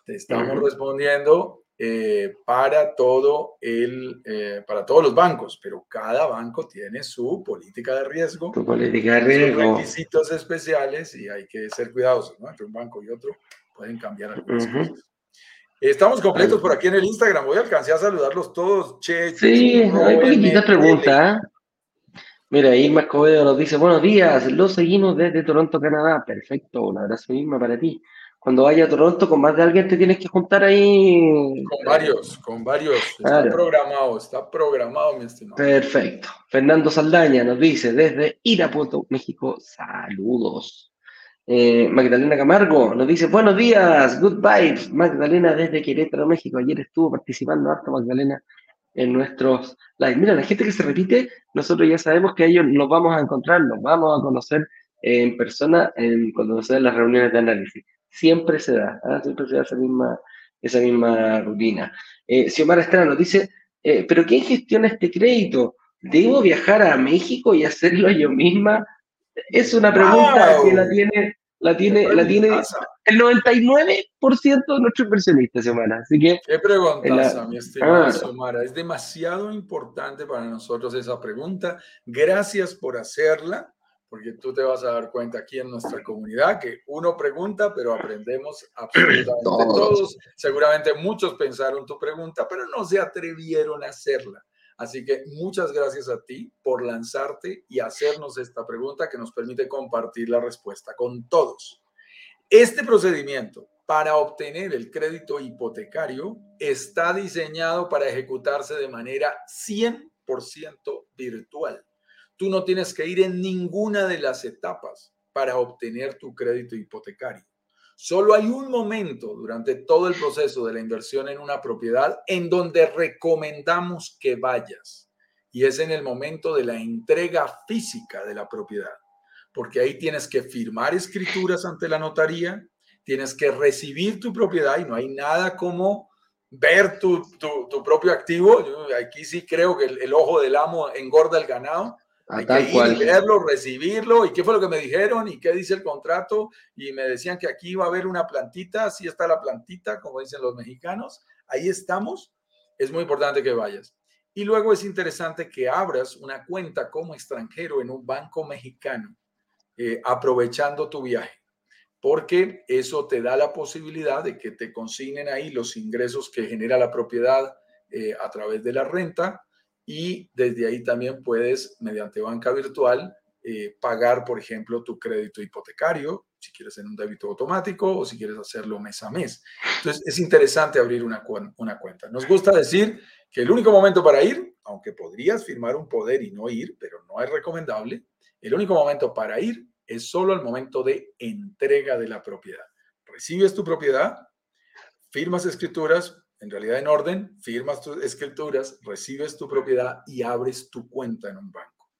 Te estamos respondiendo eh, para, todo el, eh, para todos los bancos, pero cada banco tiene su política de riesgo, su política de riesgo. Sus requisitos especiales y hay que ser cuidadosos, ¿no? Entre un banco y otro pueden cambiar algunas cosas. Estamos completos por aquí en el Instagram. Voy a alcanzar a saludarlos todos. Che, sí, hay poquititas preguntas. Mira, Irma Escobedo nos dice, buenos días, los seguimos desde Toronto, Canadá. Perfecto, un abrazo Irma para ti. Cuando vaya a Toronto con más de alguien te tienes que juntar ahí. Con varios, con varios. Está programado, está programado, mi estimado. Perfecto. Fernando Saldaña nos dice, desde Irapuato, México, saludos. Eh, Magdalena Camargo nos dice, buenos días, good vibes, Magdalena desde Querétaro, México. Ayer estuvo participando harto Magdalena en nuestros live. Mira, la gente que se repite, nosotros ya sabemos que ellos nos vamos a encontrar, nos vamos a conocer en persona en, cuando se las reuniones de análisis. Siempre se da, ¿ah? siempre se da esa misma, esa misma rutina. Eh, Xiomara Estrada nos dice, eh, ¿pero quién gestiona este crédito? ¿Debo viajar a México y hacerlo yo misma? Es una pregunta que la tiene la tiene, la tiene el 99% de nuestros inversionistas, semana. Así que. Qué pregunta, mi estimada ah. Es demasiado importante para nosotros esa pregunta. Gracias por hacerla, porque tú te vas a dar cuenta aquí en nuestra comunidad que uno pregunta, pero aprendemos absolutamente todos. Seguramente muchos pensaron tu pregunta, pero no se atrevieron a hacerla. Así que muchas gracias a ti por lanzarte y hacernos esta pregunta que nos permite compartir la respuesta con todos. Este procedimiento para obtener el crédito hipotecario está diseñado para ejecutarse de manera 100% virtual. Tú no tienes que ir en ninguna de las etapas para obtener tu crédito hipotecario. Solo hay un momento durante todo el proceso de la inversión en una propiedad en donde recomendamos que vayas y es en el momento de la entrega física de la propiedad, porque ahí tienes que firmar escrituras ante la notaría, tienes que recibir tu propiedad y no hay nada como ver tu, propio activo. aquí sí creo que el, el ojo del amo engorda el ganado hay que ir, verlo, recibirlo, y qué fue lo que me dijeron, y qué dice el contrato, y me decían que aquí iba a haber una plantita, así está la plantita, como dicen los mexicanos, ahí estamos, es muy importante que vayas. Y luego es interesante que abras una cuenta como extranjero en un banco mexicano, eh, aprovechando tu viaje, porque eso te da la posibilidad de que te consignen ahí los ingresos que genera la propiedad eh, a través de la renta, y desde ahí también puedes, mediante banca virtual, eh, pagar, por ejemplo, tu crédito hipotecario, si quieres en un débito automático o si quieres hacerlo mes a mes. Entonces, es interesante abrir una, una cuenta. Nos gusta decir que el único momento para ir, aunque podrías firmar un poder y no ir, pero no es recomendable, el único momento para ir es solo el momento de entrega de la propiedad. Recibes tu propiedad, firmas escrituras, en realidad en orden, firmas tus escrituras, recibes tu propiedad y abres tu cuenta en un banco.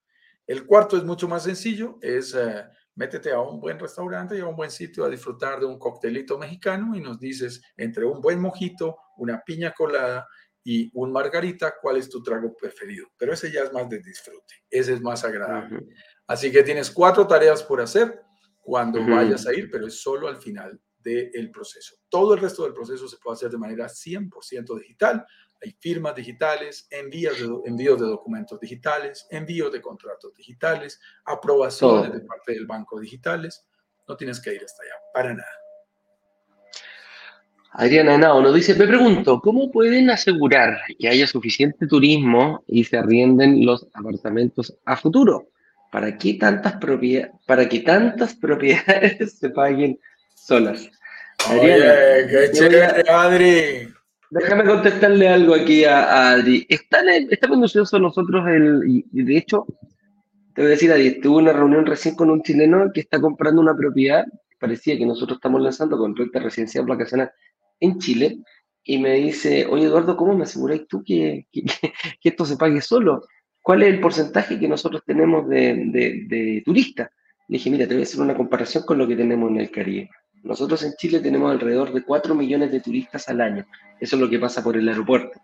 El cuarto es mucho más sencillo, es eh, métete a un buen restaurante y a un buen sitio a disfrutar de un coctelito mexicano y nos dices entre un buen mojito, una piña colada y un margarita, cuál es tu trago preferido. Pero ese ya es más de disfrute, ese es más agradable. Así que tienes cuatro tareas por hacer cuando vayas a ir, pero es solo al final del proceso. Todo el resto del proceso se puede hacer de manera 100% digital. Hay firmas digitales, envíos de, envíos de documentos digitales, envíos de contratos digitales, aprobaciones de parte del banco digitales. No tienes que ir hasta allá, para nada. Adriana Henao nos dice, me pregunto, ¿cómo pueden asegurar que haya suficiente turismo y se arrienden los apartamentos a futuro? ¿Para qué tantas, para que tantas propiedades se paguen solas. Oye, qué chévere, Adri. Déjame contestarle algo aquí a, Adri. Está, está minucioso nosotros, el, y de hecho, te voy a decir, Adri, tuve una reunión recién con un chileno que está comprando una propiedad, parecía que nosotros estamos lanzando con renta residencial vacacional en Chile, y me dice, oye Eduardo, ¿cómo me aseguráis tú que, que, esto se pague solo? ¿Cuál es el porcentaje que nosotros tenemos de, de, de turistas? Le dije, mira, te voy a hacer una comparación con lo que tenemos en el Caribe. Nosotros en Chile tenemos alrededor de 4 millones de turistas al año. Eso es lo que pasa por el aeropuerto.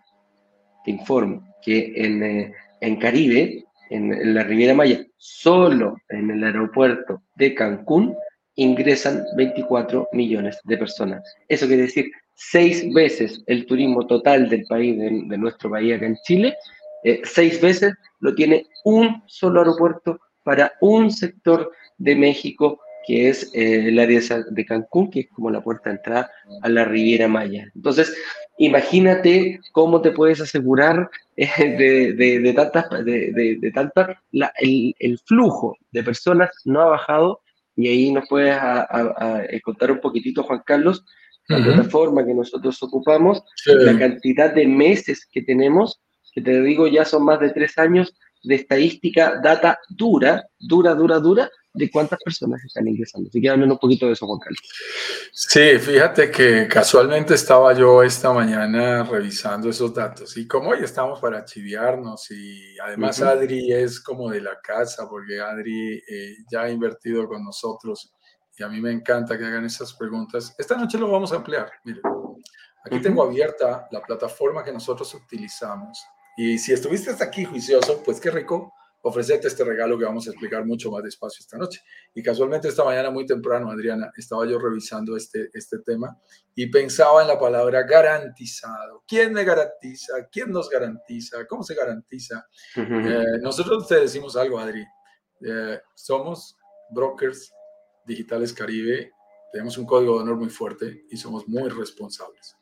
Te informo que en, eh, Caribe, en, la Riviera Maya, solo en el aeropuerto de Cancún ingresan 24 millones de personas. Eso quiere decir seis veces el turismo total del país, de, de nuestro país acá en Chile, eh, seis veces lo tiene un solo aeropuerto para un sector de México que es eh, el área de Cancún, que es como la puerta de entrada a la Riviera Maya. Entonces, imagínate cómo te puedes asegurar eh, de, de, de, tantas, de, de tanta, la, el, el, flujo de personas no ha bajado, y ahí nos puedes a, a, a contar un poquitito, Juan Carlos, la uh -huh. plataforma que nosotros ocupamos, sí. la cantidad de meses que tenemos, que te digo ya son más de tres años de estadística, data dura, dura, dura, dura, de cuántas personas están ingresando. Así que un poquito de eso, Juan Carlos. Sí, fíjate que casualmente estaba yo esta mañana revisando esos datos y como hoy estamos para chiviarnos y además uh -huh. Adri es como de la casa porque Adri eh, ya ha invertido con nosotros y a mí me encanta que hagan esas preguntas. Esta noche lo vamos a ampliar. Miren, aquí uh -huh. tengo abierta la plataforma que nosotros utilizamos y si estuviste hasta aquí juicioso, pues qué rico ofrecerte este regalo que vamos a explicar mucho más despacio esta noche. Y casualmente esta mañana muy temprano, Adriana, estaba yo revisando este, este tema y pensaba en la palabra garantizado. ¿Quién me garantiza? ¿Quién nos garantiza? ¿Cómo se garantiza? Uh -huh. eh, nosotros te decimos algo, Adri. Eh, somos brokers digitales Caribe, tenemos un código de honor muy fuerte y somos muy responsables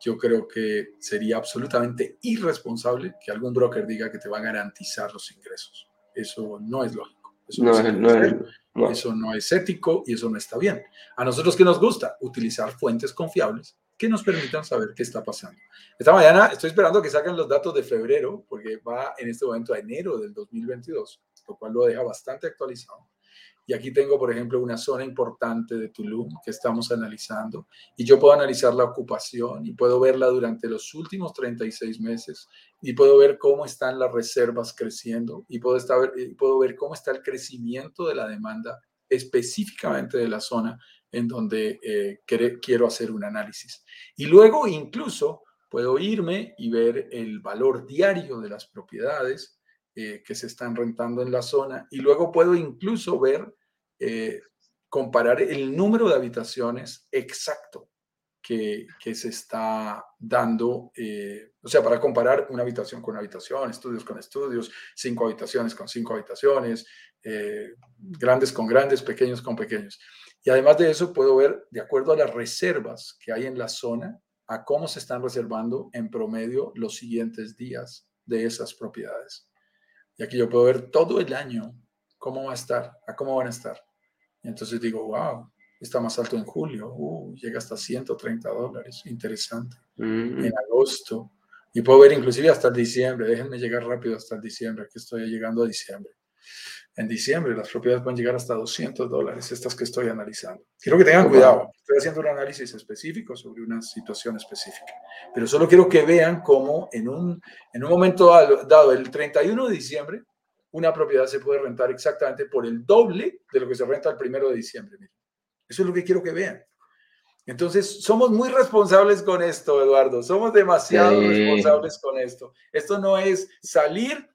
yo creo que sería absolutamente irresponsable que algún broker diga que te va a garantizar los ingresos. Eso no es lógico. Eso no, no, es, no, es, no, eso no es ético y eso no está bien. A nosotros que nos gusta utilizar fuentes confiables que nos permitan saber qué está pasando. Esta mañana estoy esperando que saquen los datos de febrero, porque va en este momento a enero del 2022, lo cual lo deja bastante actualizado. Y aquí tengo, por ejemplo, una zona importante de Tulum que estamos analizando y yo puedo analizar la ocupación y puedo verla durante los últimos 36 meses y puedo ver cómo están las reservas creciendo y puedo, estar, puedo ver cómo está el crecimiento de la demanda específicamente de la zona en donde eh, quiero hacer un análisis. Y luego incluso puedo irme y ver el valor diario de las propiedades eh, que se están rentando en la zona y luego puedo incluso ver, eh, comparar el número de habitaciones exacto que, que se está dando, eh, o sea, para comparar una habitación con una habitación, estudios con estudios, cinco habitaciones con cinco habitaciones, eh, grandes con grandes, pequeños con pequeños. Y además de eso puedo ver, de acuerdo a las reservas que hay en la zona, a cómo se están reservando en promedio los siguientes días de esas propiedades. Y aquí yo puedo ver todo el año cómo va a estar, a cómo van a estar. Y entonces digo, wow, está más alto en julio, uh, llega hasta 130 dólares, interesante. Mm -hmm. En agosto. Y puedo ver inclusive hasta el diciembre, déjenme llegar rápido hasta el diciembre, que estoy llegando a diciembre. En diciembre las propiedades pueden llegar hasta 200 dólares, estas que estoy analizando. Quiero que tengan cuidado, estoy haciendo un análisis específico sobre una situación específica, pero solo quiero que vean cómo en un, en un momento dado, el 31 de diciembre, una propiedad se puede rentar exactamente por el doble de lo que se renta el primero de diciembre. Eso es lo que quiero que vean. Entonces, somos muy responsables con esto, Eduardo. Somos demasiado sí. responsables con esto. Esto no es salir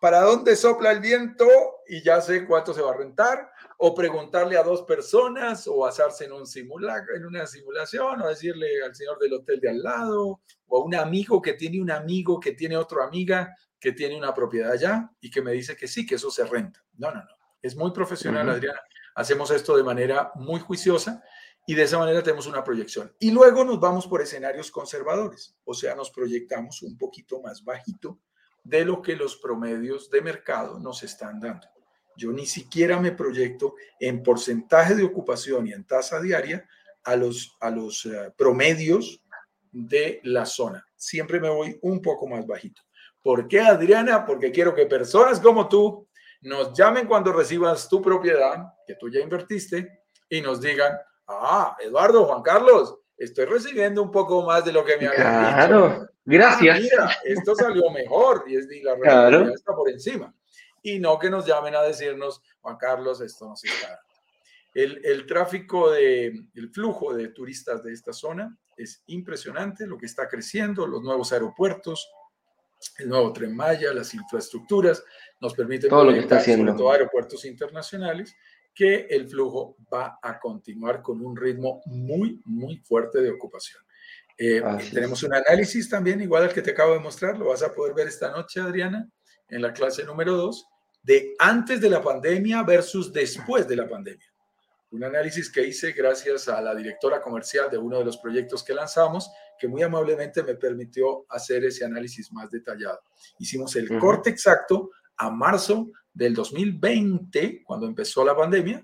para dónde sopla el viento y ya sé cuánto se va a rentar, o preguntarle a dos personas, o basarse en, un simula en una simulación, o decirle al señor del hotel de al lado, o a un amigo que tiene un amigo que tiene otra amiga que tiene una propiedad allá y que me dice que sí, que eso se renta. No, no, no. Es muy profesional, uh -huh. Adriana. Hacemos esto de manera muy juiciosa y de esa manera tenemos una proyección. Y luego nos vamos por escenarios conservadores, o sea, nos proyectamos un poquito más bajito de lo que los promedios de mercado nos están dando. Yo ni siquiera me proyecto en porcentaje de ocupación y en tasa diaria a los, a los uh, promedios de la zona. Siempre me voy un poco más bajito. ¿Por qué, Adriana? Porque quiero que personas como tú nos llamen cuando recibas tu propiedad, que tú ya invertiste, y nos digan, ah, Eduardo, Juan Carlos, estoy recibiendo un poco más de lo que me habían claro, dicho. gracias. Ah, mira, esto salió mejor y es la realidad está por encima. Y no que nos llamen a decirnos, Juan Carlos, esto no se está. El, el tráfico de, el flujo de turistas de esta zona es impresionante, lo que está creciendo, los nuevos aeropuertos, el nuevo tren Maya, las infraestructuras, nos permiten todo lo que está haciendo. sobre todo aeropuertos internacionales, que el flujo va a continuar con un ritmo muy, muy fuerte de ocupación. Eh, tenemos un análisis también, igual al que te acabo de mostrar, lo vas a poder ver esta noche, Adriana, en la clase número 2, de antes de la pandemia versus después de la pandemia un análisis que hice gracias a la directora comercial de uno de los proyectos que lanzamos, que muy amablemente me permitió hacer ese análisis más detallado. Hicimos el corte exacto a marzo del 2020, cuando empezó la pandemia,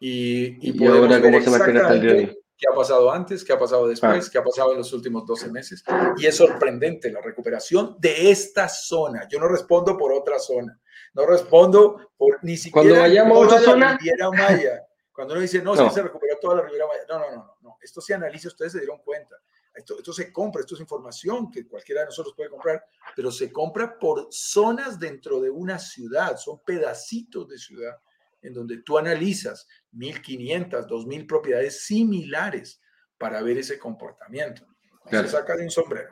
y, y, día de hoy. ¿Qué ha pasado antes? ¿Qué ha pasado después? Ah. ¿Qué ha pasado en los últimos 12 meses? Y es sorprendente la recuperación de esta zona. Yo no respondo por otra zona. No respondo por ni siquiera Cuando vayamos a otra zona. Maya. Cuando uno dice, no, no. se recuperó toda la Riviera Maya. No, no, no, no. Esto se analiza, ustedes se dieron cuenta. Esto, esto se compra, esto es información que cualquiera de nosotros puede comprar, pero se compra por zonas dentro de una ciudad, son pedacitos de ciudad en donde tú analizas 1.500, 2.000 propiedades similares para ver ese comportamiento. Se saca de un sombrero.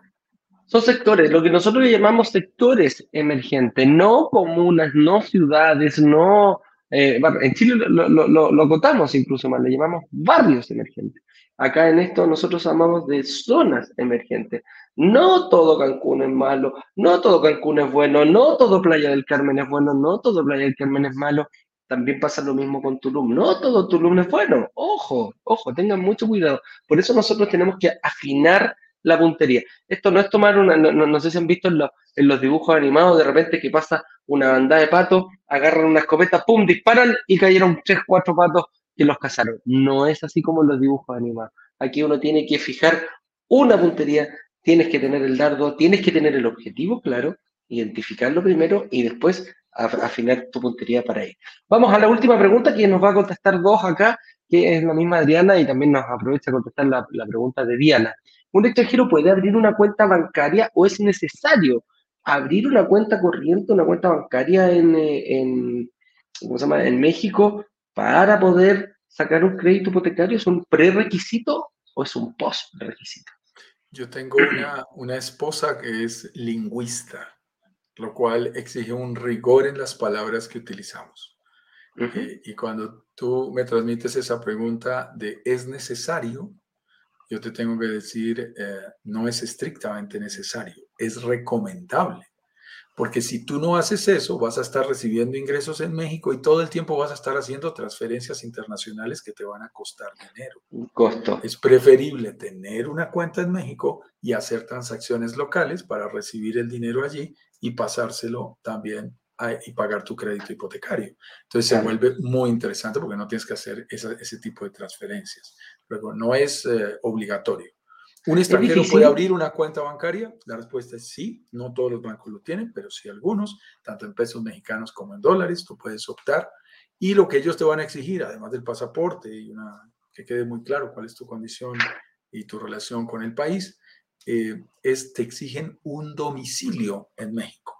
Son sectores, lo que nosotros llamamos sectores emergentes, no comunas, no ciudades, no eh, en Chile lo, lo, lo, acotamos incluso más, le llamamos barrios emergentes. Acá en esto nosotros hablamos de zonas emergentes. No todo Cancún es malo, no todo Cancún es bueno, no todo Playa del Carmen es bueno, no todo Playa del Carmen es malo. También pasa lo mismo con Tulum. No todo Tulum es bueno. Ojo, ojo, tengan mucho cuidado. Por eso nosotros tenemos que afinar la puntería. Esto no es tomar una, no, sé si han visto en, en, los dibujos animados de repente que pasa una banda de patos, agarran una escopeta, pum, disparan y cayeron tres, cuatro patos que los cazaron. No es así como en los dibujos animados. Aquí uno tiene que fijar una puntería, tienes que tener el dardo, tienes que tener el objetivo claro, identificarlo primero y después afinar tu puntería para ir. Vamos a la última pregunta que nos va a contestar dos acá, que es la misma Adriana y también nos aprovecha a contestar la, la pregunta de Diana. ¿Un extranjero puede abrir una cuenta bancaria o es necesario abrir una cuenta corriente, una cuenta bancaria en, eh, en, ¿cómo se llama? en México para poder sacar un crédito hipotecario? ¿Es un prerequisito o es un post-requisito? Yo tengo una, una esposa que es lingüista, lo cual exige un rigor en las palabras que utilizamos. Eh, y cuando tú me transmites esa pregunta de ¿es necesario? Yo te tengo que decir, eh, no es estrictamente necesario, es recomendable. Porque si tú no haces eso, vas a estar recibiendo ingresos en México y todo el tiempo vas a estar haciendo transferencias internacionales que te van a costar dinero. costo. Es preferible tener una cuenta en México y hacer transacciones locales para recibir el dinero allí y pasárselo también y pagar tu crédito hipotecario. Entonces se vuelve muy interesante porque no tienes que hacer ese tipo de transferencias. Luego, no es eh, obligatorio. ¿Un extranjero puede abrir una cuenta bancaria? La respuesta es sí, no todos los bancos lo tienen, pero sí algunos, tanto en pesos mexicanos como en dólares, tú puedes optar. Y lo que ellos te van a exigir, además del pasaporte y una, que quede muy claro cuál es tu condición y tu relación con el país, eh, es te exigen un domicilio en México.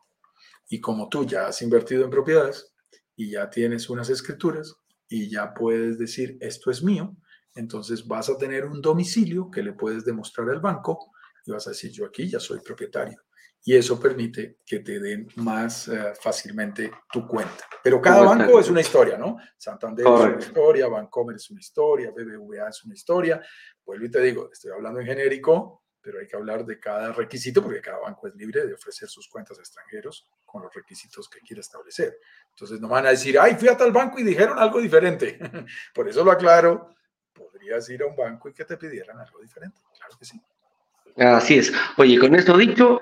Y como tú ya has invertido en propiedades y ya tienes unas escrituras y ya puedes decir esto es mío, entonces vas a tener un domicilio que le puedes demostrar al banco y vas a decir, yo aquí ya soy propietario. Y eso permite que te den más eh, fácilmente tu cuenta. Pero cada banco es una historia, ¿no? Santander es una historia, Bancomer es una historia, BBVA es una historia. Vuelvo y te digo, estoy hablando en genérico, pero hay que hablar de cada requisito porque cada banco es libre de ofrecer sus cuentas a extranjeros con los requisitos que quiera establecer. Entonces no van a decir, ay, fui a tal banco y dijeron algo diferente. Por eso lo aclaro, podrías ir a un banco y que te pidieran algo diferente. Claro que sí. Así es. Oye, con esto dicho,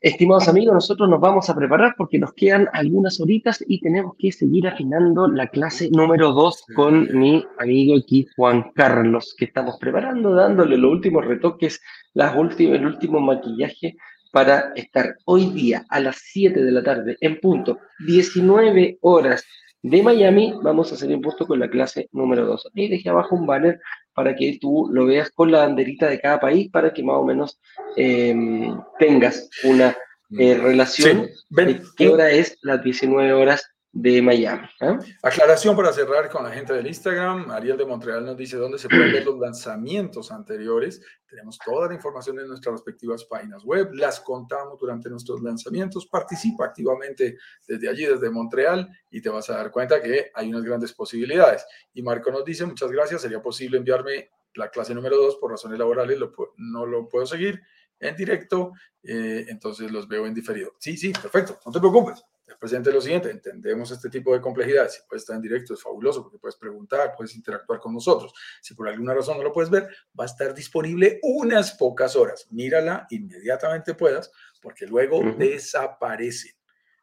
Estimados amigos, nosotros nos vamos a preparar porque nos quedan algunas horitas y tenemos que seguir afinando la clase número 2 con mi amigo aquí Juan Carlos, que estamos preparando, dándole los últimos retoques, las últimas, el último maquillaje para estar hoy día a las 7 de la tarde en punto, 19 horas de Miami, vamos a hacer un punto con la clase número 2. Ahí dejé abajo un banner para que tú lo veas con la banderita de cada país, para que más o menos em, tengas una eh, relación de qué hora es las 19 horas de Miami. ¿ah? Aclaración para cerrar con la gente del Instagram. Ariel de Montreal nos dice dónde se pueden ver los lanzamientos anteriores. Tenemos toda la información en nuestras respectivas páginas web. Las contamos durante nuestros lanzamientos. Participa activamente desde allí, desde Montreal, y te vas a dar cuenta que hay unas grandes posibilidades. Y Marco nos dice, muchas gracias. Sería posible enviarme la clase número 2 por razones laborales. no lo puedo seguir en directo, eh, entonces los veo en diferido. Sí, sí, perfecto. No te preocupes presente lo siguiente, entendemos este tipo de complejidades, si puedes estar en directo es fabuloso porque puedes preguntar, puedes interactuar con nosotros. Si por alguna razón no lo puedes ver, va a estar disponible unas pocas horas. Mírala inmediatamente puedas porque luego desaparece.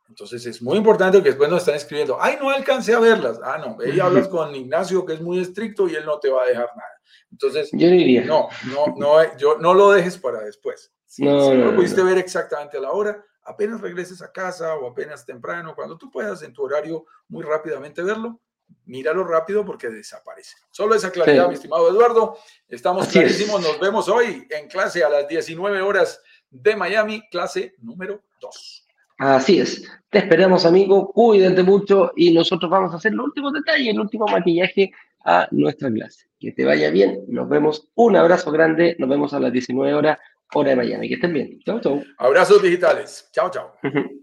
Entonces es muy importante que después nos están escribiendo, ay, no alcancé a verlas. Ah, no, y hablas con Ignacio que es muy estricto y él no te va a dejar nada. Entonces, yo diría. No, no, no, yo, no lo dejes para después. Si no, lo pudiste ver exactamente a la hora, apenas regreses a casa o apenas temprano, cuando tú puedas en tu horario muy rápidamente verlo, míralo rápido porque desaparece. Solo esa claridad, mi estimado Eduardo. Estamos clarísimos. Nos vemos hoy en clase a las 19 horas de Miami, clase número 2. Así es. Te esperamos, amigo. Cuídate mucho y nosotros vamos a hacer los últimos detalles, el último maquillaje a nuestra clase. Que te vaya bien. Nos vemos. Un abrazo grande. Nos vemos a las 19 horas hora de Miami. Que estén bien. Chau, chau. Abrazos digitales. Chao, chao.